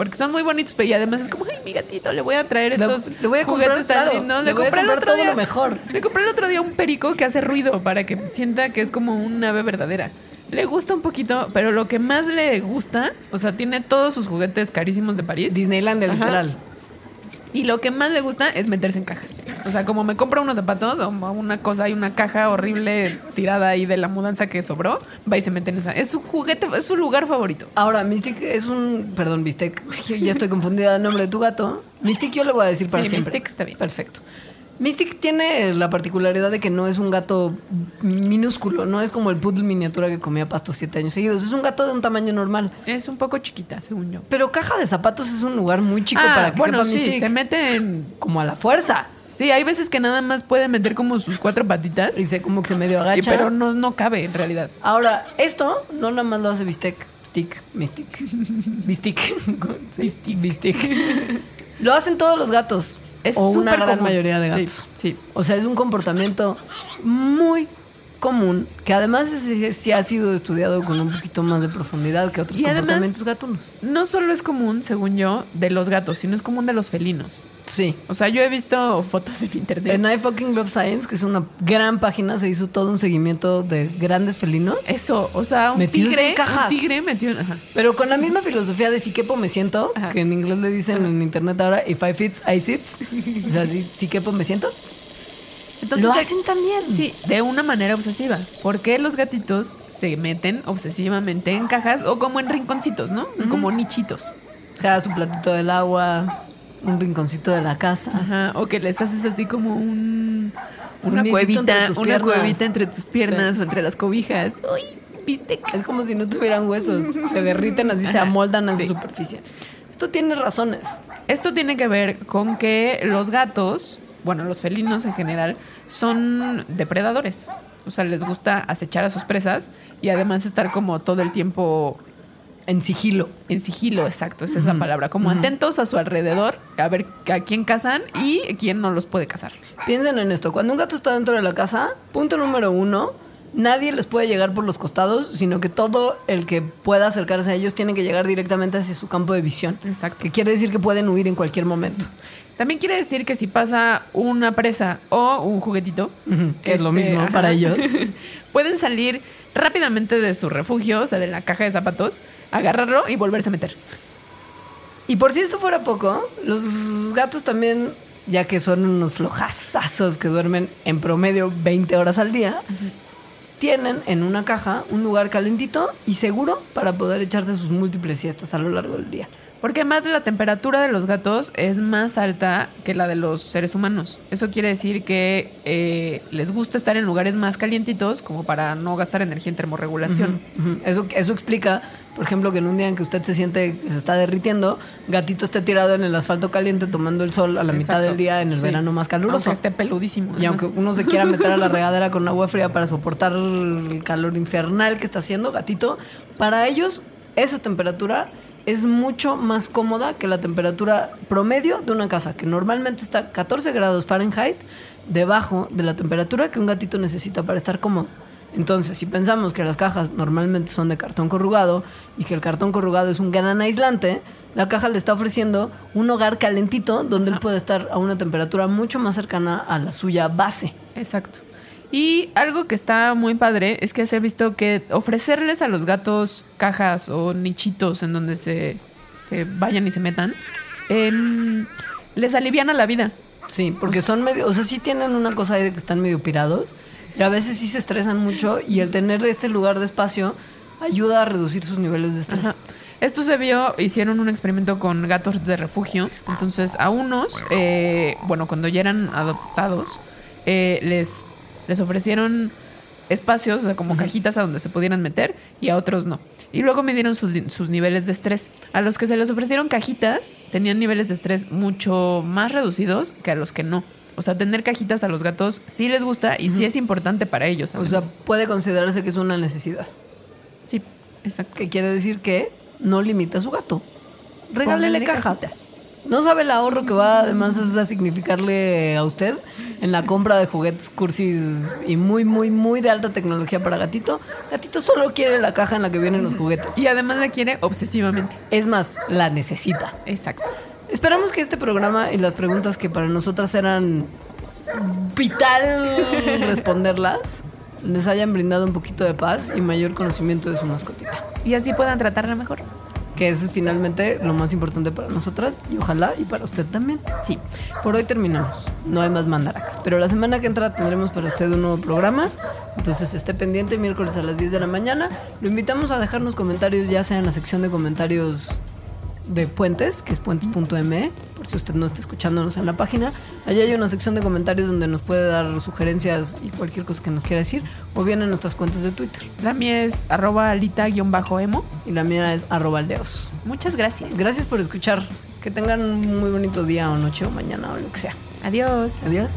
Porque son muy bonitos, pero y además es como, ay, mi gatito, le voy a traer estos le voy a comprar, juguetes tan claro, lindos. le compré el otro día- lo mejor. [laughs] Le compré el otro día un perico que hace ruido para que sienta que es como un ave verdadera. Le gusta un poquito, pero lo que más le gusta, o sea, tiene todos sus juguetes carísimos de París. Disneylandia, Ajá. literal. Y lo que más le gusta es meterse en cajas. O sea, como me compra unos zapatos o una cosa, hay una caja horrible tirada ahí de la mudanza que sobró, va y se mete en esa. Es su juguete, es su lugar favorito. Ahora, Mystic es un. Perdón, Bistec. [laughs] Ya estoy confundida del nombre de tu gato. Mystic yo le voy a decir para Sí, siempre. Mystic está bien. Perfecto. Mystic tiene la particularidad de que no es un gato minúsculo, no es como el poodle miniatura que comía pasto siete años seguidos. Es un gato de un tamaño normal. Es un poco chiquita, según yo. Pero caja de zapatos es un lugar muy chico Ah, para que bueno, sí, Mystic. se mete en... Como a la fuerza. Sí, hay veces que nada más puede meter como sus cuatro patitas, Y se como que se medio y- agacha. pero no, no cabe en realidad. Ahora, esto no nada más lo hace Bistec. Stick, Mystic. Bistec. [laughs] [laughs] Sí, Bistec. Lo hacen todos los gatos. Es o una gran común. mayoría de gatos. sí. O sea, es un comportamiento muy común que además sí, sí ha sido estudiado con un poquito más de profundidad que otros Y además- comportamientos gatunos. No solo es común, según yo, de los gatos, sino es común de los felinos. Sí. O sea, yo he visto fotos en internet. En I Fucking Love Science, que es una gran página, se hizo todo un seguimiento de grandes felinos. Eso, o sea, un tigre, un tigre metido en... Ajá. Pero con la misma filosofía de si quepo me siento, Ajá. que en inglés le dicen en internet ahora, if I fit, I sit. O sea, si, si quepo me siento. Entonces, Lo hacen también. Sí, de una manera obsesiva. Porque los gatitos se meten obsesivamente en cajas o como en rinconcitos, ¿no? Como nichitos. O sea, su platito del agua, un rinconcito de la casa. Ajá. O que les haces así como un... Un Una cuevita, una cuevita entre tus piernas o entre las cobijas. Uy, ¿viste? Es como si no tuvieran huesos. Se [laughs] derriten así, se amoldan a Sí. su superficie. Esto tiene razones. Esto tiene que ver con que los gatos, bueno, los felinos en general, son depredadores. O sea, les gusta acechar a sus presas y además estar como todo el tiempo En sigilo. en sigilo, exacto, esa es la palabra, como atentos a su alrededor, a ver a quién cazan y quién no los puede cazar. Piensen en esto. Cuando un gato está dentro de la casa, punto número uno, nadie les puede llegar por los costados, sino que todo el que pueda acercarse a ellos tiene que llegar directamente hacia su campo de visión. Exacto. Que quiere decir que pueden huir en cualquier momento. También quiere decir que si pasa una presa o un juguetito, que es lo este, mismo ajá, para ellos. [laughs] pueden salir rápidamente de su refugio, o sea, de la caja de zapatos, agarrarlo y volverse a meter. Y por si esto fuera poco, los gatos también, ya que son unos flojazazos que duermen en promedio 20 horas al día, tienen en una caja un lugar calentito y seguro para poder echarse sus múltiples siestas a lo largo del día. Porque además la temperatura de los gatos es más alta que la de los seres humanos. Eso quiere decir que eh, les gusta estar en lugares más calientitos como para no gastar energía en termorregulación. Eso explica, por ejemplo, que en un día en que usted se siente que se está derritiendo, gatito esté tirado en el asfalto caliente tomando el sol a la mitad del día en el Sí. verano más caluroso. Aunque esté peludísimo. Y además. aunque uno se quiera meter a la [laughs] regadera con agua fría para soportar el calor infernal que está haciendo, gatito, para ellos esa temperatura es mucho más cómoda que la temperatura promedio de una casa, que normalmente está 14 grados Fahrenheit debajo de la temperatura que un gatito necesita para estar cómodo. Entonces, si pensamos que las cajas normalmente son de cartón corrugado y que el cartón corrugado es un gran aislante, la caja le está ofreciendo un hogar calentito donde él puede estar a una temperatura mucho más cercana a la suya base. Exacto. Y algo que está muy padre es que se ha visto que ofrecerles a los gatos cajas o nichitos en donde se, se vayan y se metan, em, les aliviana la vida. Sí, porque son medio, o sea, sí tienen una cosa ahí de que están medio pirados y a veces sí se estresan mucho y el tener este lugar de espacio ayuda a reducir sus niveles de estrés. Ajá. Esto se vio, hicieron un experimento con gatos de refugio. Entonces, a unos, eh, bueno, cuando ya eran adoptados, eh, les, les ofrecieron espacios, o sea, como cajitas a donde se pudieran meter, y a otros no. Y luego midieron sus, sus niveles de estrés. A los que se les ofrecieron cajitas, tenían niveles de estrés mucho más reducidos que a los que no. O sea, tener cajitas a los gatos sí les gusta y sí es importante para ellos. O sea, puede considerarse que es una necesidad. sí, exacto. Que quiere decir que no limita a su gato. Regálele cajas. cajitas. No sabe el ahorro que va además a significarle a usted en la compra de juguetes cursis y muy, muy, muy de alta tecnología para gatito. Gatito solo quiere la caja en la que vienen los juguetes. Y además la quiere obsesivamente. Es más, la necesita. Exacto. Esperamos que este programa y las preguntas que para nosotras eran vital responderlas les hayan brindado un poquito de paz y mayor conocimiento de su mascotita. Y así puedan tratarla mejor. Que es finalmente lo más importante para nosotras y ojalá y para usted también. Sí, por hoy terminamos. No hay más mandarax. Pero la semana que entra tendremos para usted un nuevo programa. Entonces esté pendiente miércoles a las 10 de la mañana. Lo invitamos a dejarnos comentarios ya sea en la sección de comentarios de Puentes, que es puentes.me, por si usted no está escuchándonos en la página. Allá hay una sección de comentarios donde nos puede dar sugerencias y cualquier cosa que nos quiera decir, o bien en nuestras cuentas de Twitter. La mía es arroba alita-emo. Y la mía es arroba aldeos. Muchas gracias. Gracias por escuchar. Que tengan un muy bonito día o noche o mañana o lo que sea. Adiós. Adiós.